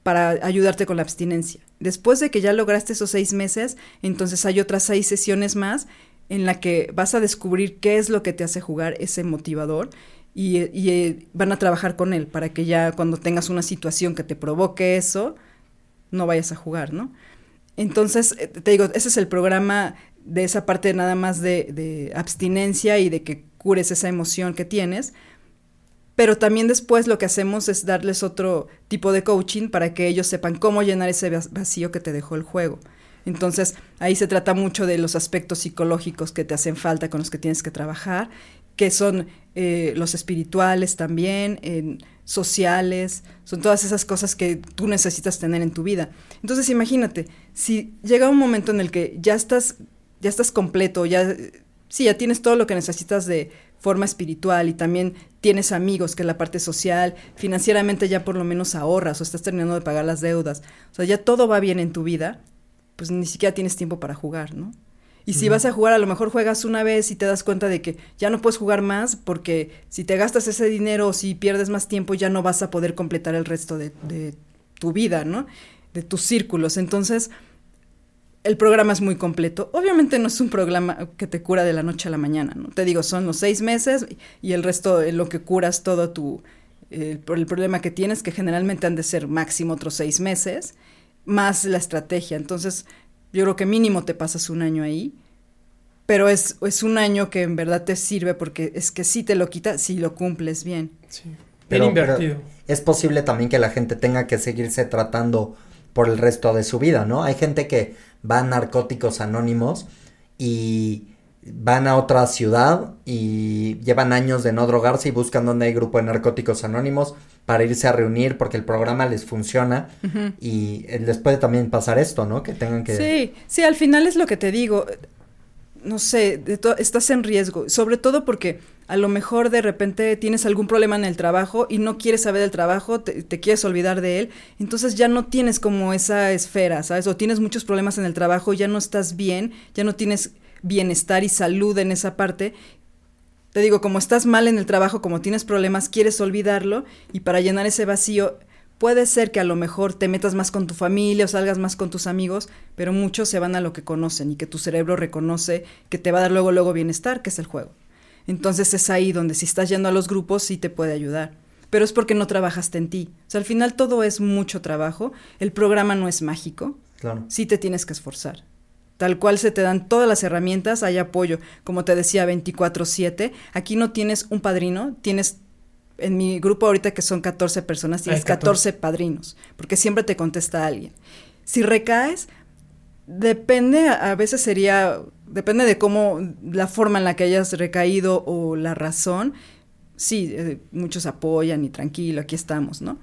para ayudarte con la abstinencia. Después de que ya lograste esos seis meses, entonces hay otras seis sesiones más en la que vas a descubrir qué es lo que te hace jugar ese motivador y, y, eh, van a trabajar con él para que ya cuando tengas una situación que te provoque eso, no vayas a jugar, ¿no? Entonces, eh, te digo, ese es el programa de esa parte nada más de, de abstinencia y de que cures esa emoción que tienes, pero también después lo que hacemos es darles otro tipo de coaching para que ellos sepan cómo llenar ese vacío que te dejó el juego. Entonces, ahí se trata mucho de los aspectos psicológicos que te hacen falta, con los que tienes que trabajar, que son eh, los espirituales también, sociales, son todas esas cosas que tú necesitas tener en tu vida. Entonces, imagínate, si llega un momento en el que ya estás, ya estás completo, ya, sí, ya tienes todo lo que necesitas de forma espiritual y también tienes amigos, que es la parte social, financieramente ya por lo menos ahorras o estás terminando de pagar las deudas, o sea, ya todo va bien en tu vida, pues ni siquiera tienes tiempo para jugar, ¿no? Y si vas a jugar, a lo mejor juegas una vez y te das cuenta de que ya no puedes jugar más porque si te gastas ese dinero o si pierdes más tiempo ya no vas a poder completar el resto de, de tu vida, ¿no? De tus círculos. Entonces, el programa es muy completo. Obviamente no es un programa que te cura de la noche a la mañana, ¿no? Te digo, son los seis meses y el resto en lo que curas todo tu... El, el problema que tienes, que generalmente han de ser máximo otros seis meses, más la estrategia. Entonces, yo creo que mínimo te pasas un año ahí, pero es, es un año que en verdad te sirve porque es que sí te lo quita si lo cumples bien. Sí. Bien Pero- invertido. pero es posible también que la gente tenga que seguirse tratando por el resto de su vida, ¿no? Hay gente que va a narcóticos anónimos y van a otra ciudad y llevan años de no drogarse y buscan donde hay grupo de narcóticos anónimos para irse a reunir porque el programa les funciona y eh, les puede también pasar esto, ¿no? Que tengan que... Sí, sí, al final es lo que te digo. No sé, de estás en riesgo, sobre todo porque a lo mejor de repente tienes algún problema en el trabajo y no quieres saber del trabajo, te, te quieres olvidar de él, entonces ya no tienes como esa esfera, ¿sabes? O tienes muchos problemas en el trabajo, ya no estás bien, ya no tienes bienestar y salud en esa parte. Te digo, como estás mal en el trabajo, como tienes problemas, quieres olvidarlo y para llenar ese vacío puede ser que a lo mejor te metas más con tu familia o salgas más con tus amigos, pero muchos se van a lo que conocen y que tu cerebro reconoce que te va a dar luego luego bienestar, que es el juego. Entonces es ahí donde si estás yendo a los grupos sí te puede ayudar. Pero es porque no trabajaste en ti. O sea, al final todo es mucho trabajo. El programa no es mágico. Claro. Sí te tienes que esforzar. Tal cual se te dan todas las herramientas, hay apoyo. Como te decía, 24/7. Aquí no tienes un padrino, tienes en mi grupo ahorita que son 14 personas, tienes Hay 14. 14 padrinos, porque siempre te contesta alguien. Si recaes, depende, a veces sería, depende de cómo, la forma en la que hayas recaído o la razón. Sí, eh, muchos apoyan y tranquilo, aquí estamos, ¿no?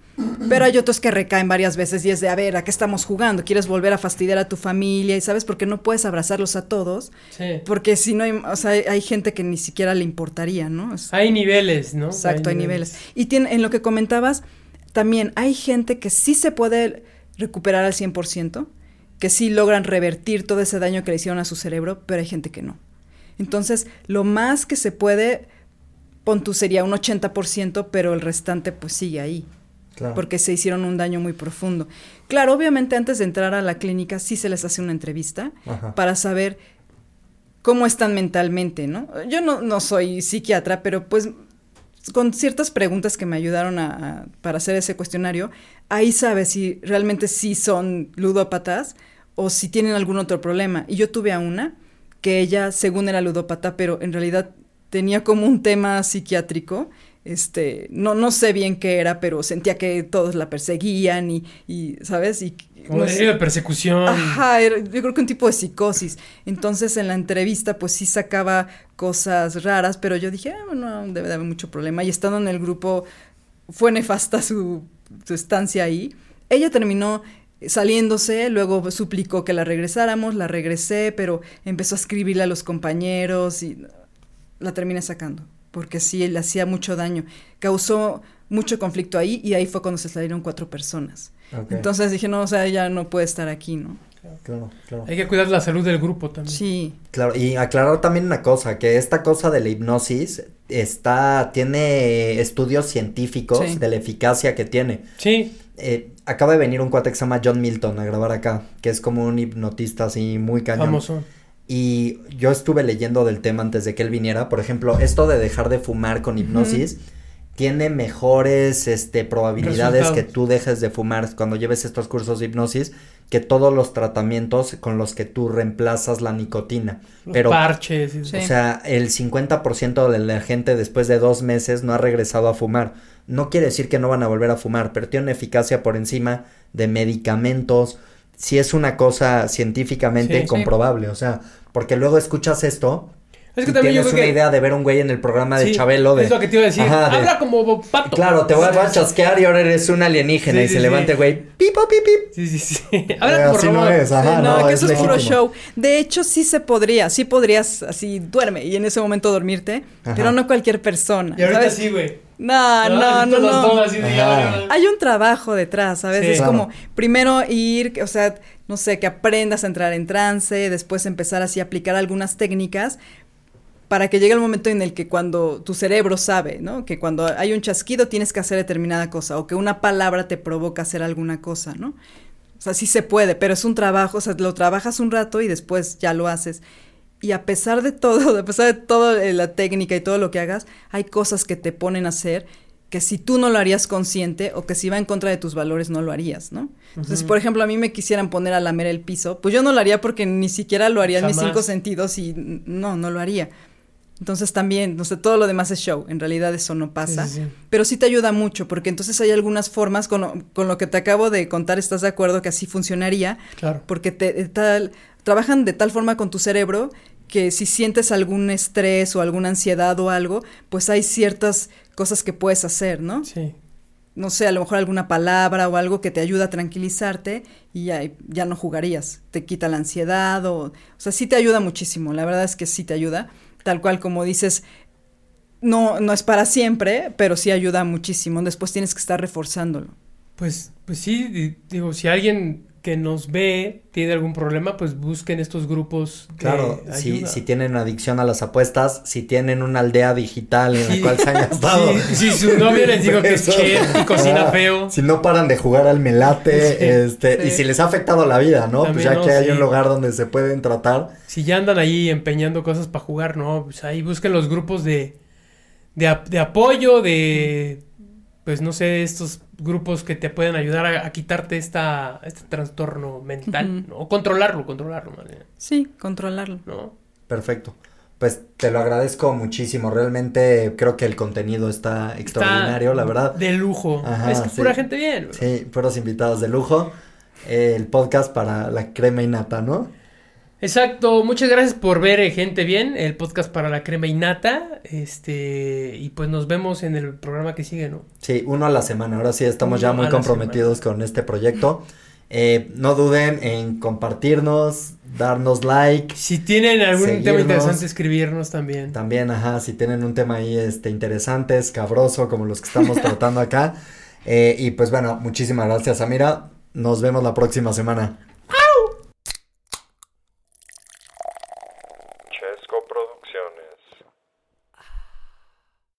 Pero hay otros que recaen varias veces y es de, a ver, ¿a qué estamos jugando? ¿Quieres volver a fastidiar a tu familia? Y sabes, porque no puedes abrazarlos a todos, Sí. porque si no hay, o sea, hay, hay gente que ni siquiera le importaría, ¿no? Hay niveles, ¿no? Exacto, hay niveles. Y tiene, en lo que comentabas, también hay gente que sí se puede recuperar al 100%, que sí logran revertir todo ese daño que le hicieron a su cerebro, pero hay gente que no. Entonces, lo más que se puede, pon tú sería un 80%, pero el restante pues sigue ahí, Claro. porque se hicieron un daño muy profundo. Claro, obviamente antes de entrar a la clínica sí se les hace una entrevista Ajá. para saber cómo están mentalmente, ¿no? Yo no, no soy psiquiatra, pero pues con ciertas preguntas que me ayudaron a, a- para hacer ese cuestionario, ahí sabes si realmente sí son ludópatas o si tienen algún otro problema. Y yo tuve a una que ella, según era ludópata, pero en realidad tenía como un tema psiquiátrico. Este, no, no sé bien qué era, pero sentía que todos la perseguían y, y ¿sabes? Y, Como no de persecución. Ajá, era- yo creo que un tipo de psicosis. Entonces en la entrevista pues sí sacaba cosas raras, pero yo dije, ah, bueno, debe de haber mucho problema. Y estando en el grupo fue nefasta su, su estancia ahí. Ella terminó saliéndose, luego suplicó que la regresáramos, la regresé, pero empezó a escribirle a los compañeros y la terminé sacando, porque sí, le hacía mucho daño. Causó mucho conflicto ahí y ahí fue cuando se salieron cuatro personas. Entonces dije, no, o sea, ella no puede estar aquí, ¿no? Claro, claro. Hay que cuidar la salud del grupo también. Sí, Claro, y aclarar también una cosa, que esta cosa de la hipnosis está, tiene estudios científicos Sí. de la eficacia que tiene. Sí, Eh, acaba de venir un cuate que se llama John Milton a grabar acá, que es como un hipnotista así muy cañón. famoso. Y yo estuve leyendo del tema antes de que él viniera. Por ejemplo, esto de dejar de fumar con hipnosis tiene mejores este, probabilidades Resultados. que tú dejes de fumar cuando lleves estos cursos de hipnosis que todos los tratamientos con los que tú reemplazas la nicotina. Los Pero, parches. y- Sí. o sea, el 50% de la gente después de dos meses no ha regresado a fumar. No quiere decir que no van a volver a fumar, pero tiene una eficacia por encima de medicamentos. Si es una cosa científicamente Sí, sí. comprobable, o sea, porque luego escuchas esto Es que y también yo tienes creo una que- idea de ver un güey en el programa de Sí, Chabelo de Es lo que te iba a decir. Ajá, de- Habla como pato. Claro, te voy a chasquear y ahora eres un alienígena Sí, y sí, se sí. levanta el güey, pipo, pip, pip. Sí, sí, sí. (laughs) Habla como así no robot. es, ajá, no, no, que es eso es puro show. De hecho, sí se podría, sí podrías así duerme y en ese momento dormirte, Ajá. pero no cualquier persona. Y ahorita ¿sabes? sí, güey. No, no, no, no. Hay un trabajo detrás, ¿sabes? Sí. es Claro. como primero ir, o sea, no sé, que aprendas a entrar en trance, después empezar así a aplicar algunas técnicas para que llegue el momento en el que cuando tu cerebro sabe, ¿no? Que cuando hay un chasquido tienes que hacer determinada cosa o que una palabra te provoca hacer alguna cosa, ¿no? O sea, sí se puede, pero es un trabajo, o sea, lo trabajas un rato y después ya lo haces. Y a pesar de todo, (laughs) a pesar de toda la técnica y todo lo que hagas, hay cosas que te ponen a hacer que si tú no lo harías consciente o que si va en contra de tus valores no lo harías, ¿no? Entonces, Ujú. por ejemplo, a mí me quisieran poner a lamer el piso, pues yo no lo haría porque ni siquiera lo haría en mis cinco sentidos y no, no lo haría. Entonces también, no sé, todo lo demás es show, en realidad eso no pasa, Sí, sí, sí. pero sí te ayuda mucho, porque entonces hay algunas formas, con lo, con lo que te acabo de contar, ¿estás de acuerdo que así funcionaría? Claro. Porque te, de tal, trabajan de tal forma con tu cerebro que si sientes algún estrés o alguna ansiedad o algo, pues hay ciertas cosas que puedes hacer, ¿no? Sí. No sé, a lo mejor alguna palabra o algo que te ayuda a tranquilizarte y ya, ya no jugarías. Te quita la ansiedad o... O sea, sí te ayuda muchísimo, la verdad es que sí te ayuda. Tal cual como dices, no, no es para siempre, pero sí ayuda muchísimo. Después tienes que estar reforzándolo. Pues, pues sí, di- digo, si alguien que nos ve tiene algún problema, pues busquen estos grupos de Claro, si, ayuda. si tienen adicción a las apuestas, si tienen una aldea digital en la Sí. cual se han (laughs) gastado. Si su novio les digo que es chef y cocina Ah, feo. Si no paran de jugar al melate, Sí, este, y si les ha afectado la vida, ¿no? También, pues ya ¿no? que hay un lugar donde se pueden tratar. Si ya andan ahí empeñando cosas para jugar, no, pues ahí busquen los grupos de, de, de apoyo, de, pues no sé, estos grupos que te pueden ayudar a, a quitarte esta, este trastorno mental. O controlarlo, controlarlo, más bien, Sí, controlarlo. ¿no? Perfecto. Pues te lo agradezco muchísimo. Realmente creo que el contenido está extraordinario, la verdad. De lujo. Ajá, es que sí. pura gente bien. ¿no? Sí, puros invitados de lujo. Eh, el podcast para la crema y nata, ¿no? Exacto, muchas gracias por ver eh, Gente Bien, el podcast para la crema y nata, este, y pues nos vemos en el programa que sigue, ¿no? Sí, uno a la semana. Ahora sí estamos ya muy comprometidos con este proyecto. Eh, no duden en compartirnos, darnos like. Si tienen algún tema interesante, escribirnos también. También, ajá, si tienen un tema ahí este, interesante, escabroso, como los que estamos (laughs) tratando acá. Eh, y pues bueno, muchísimas gracias, Amira. Nos vemos la próxima semana.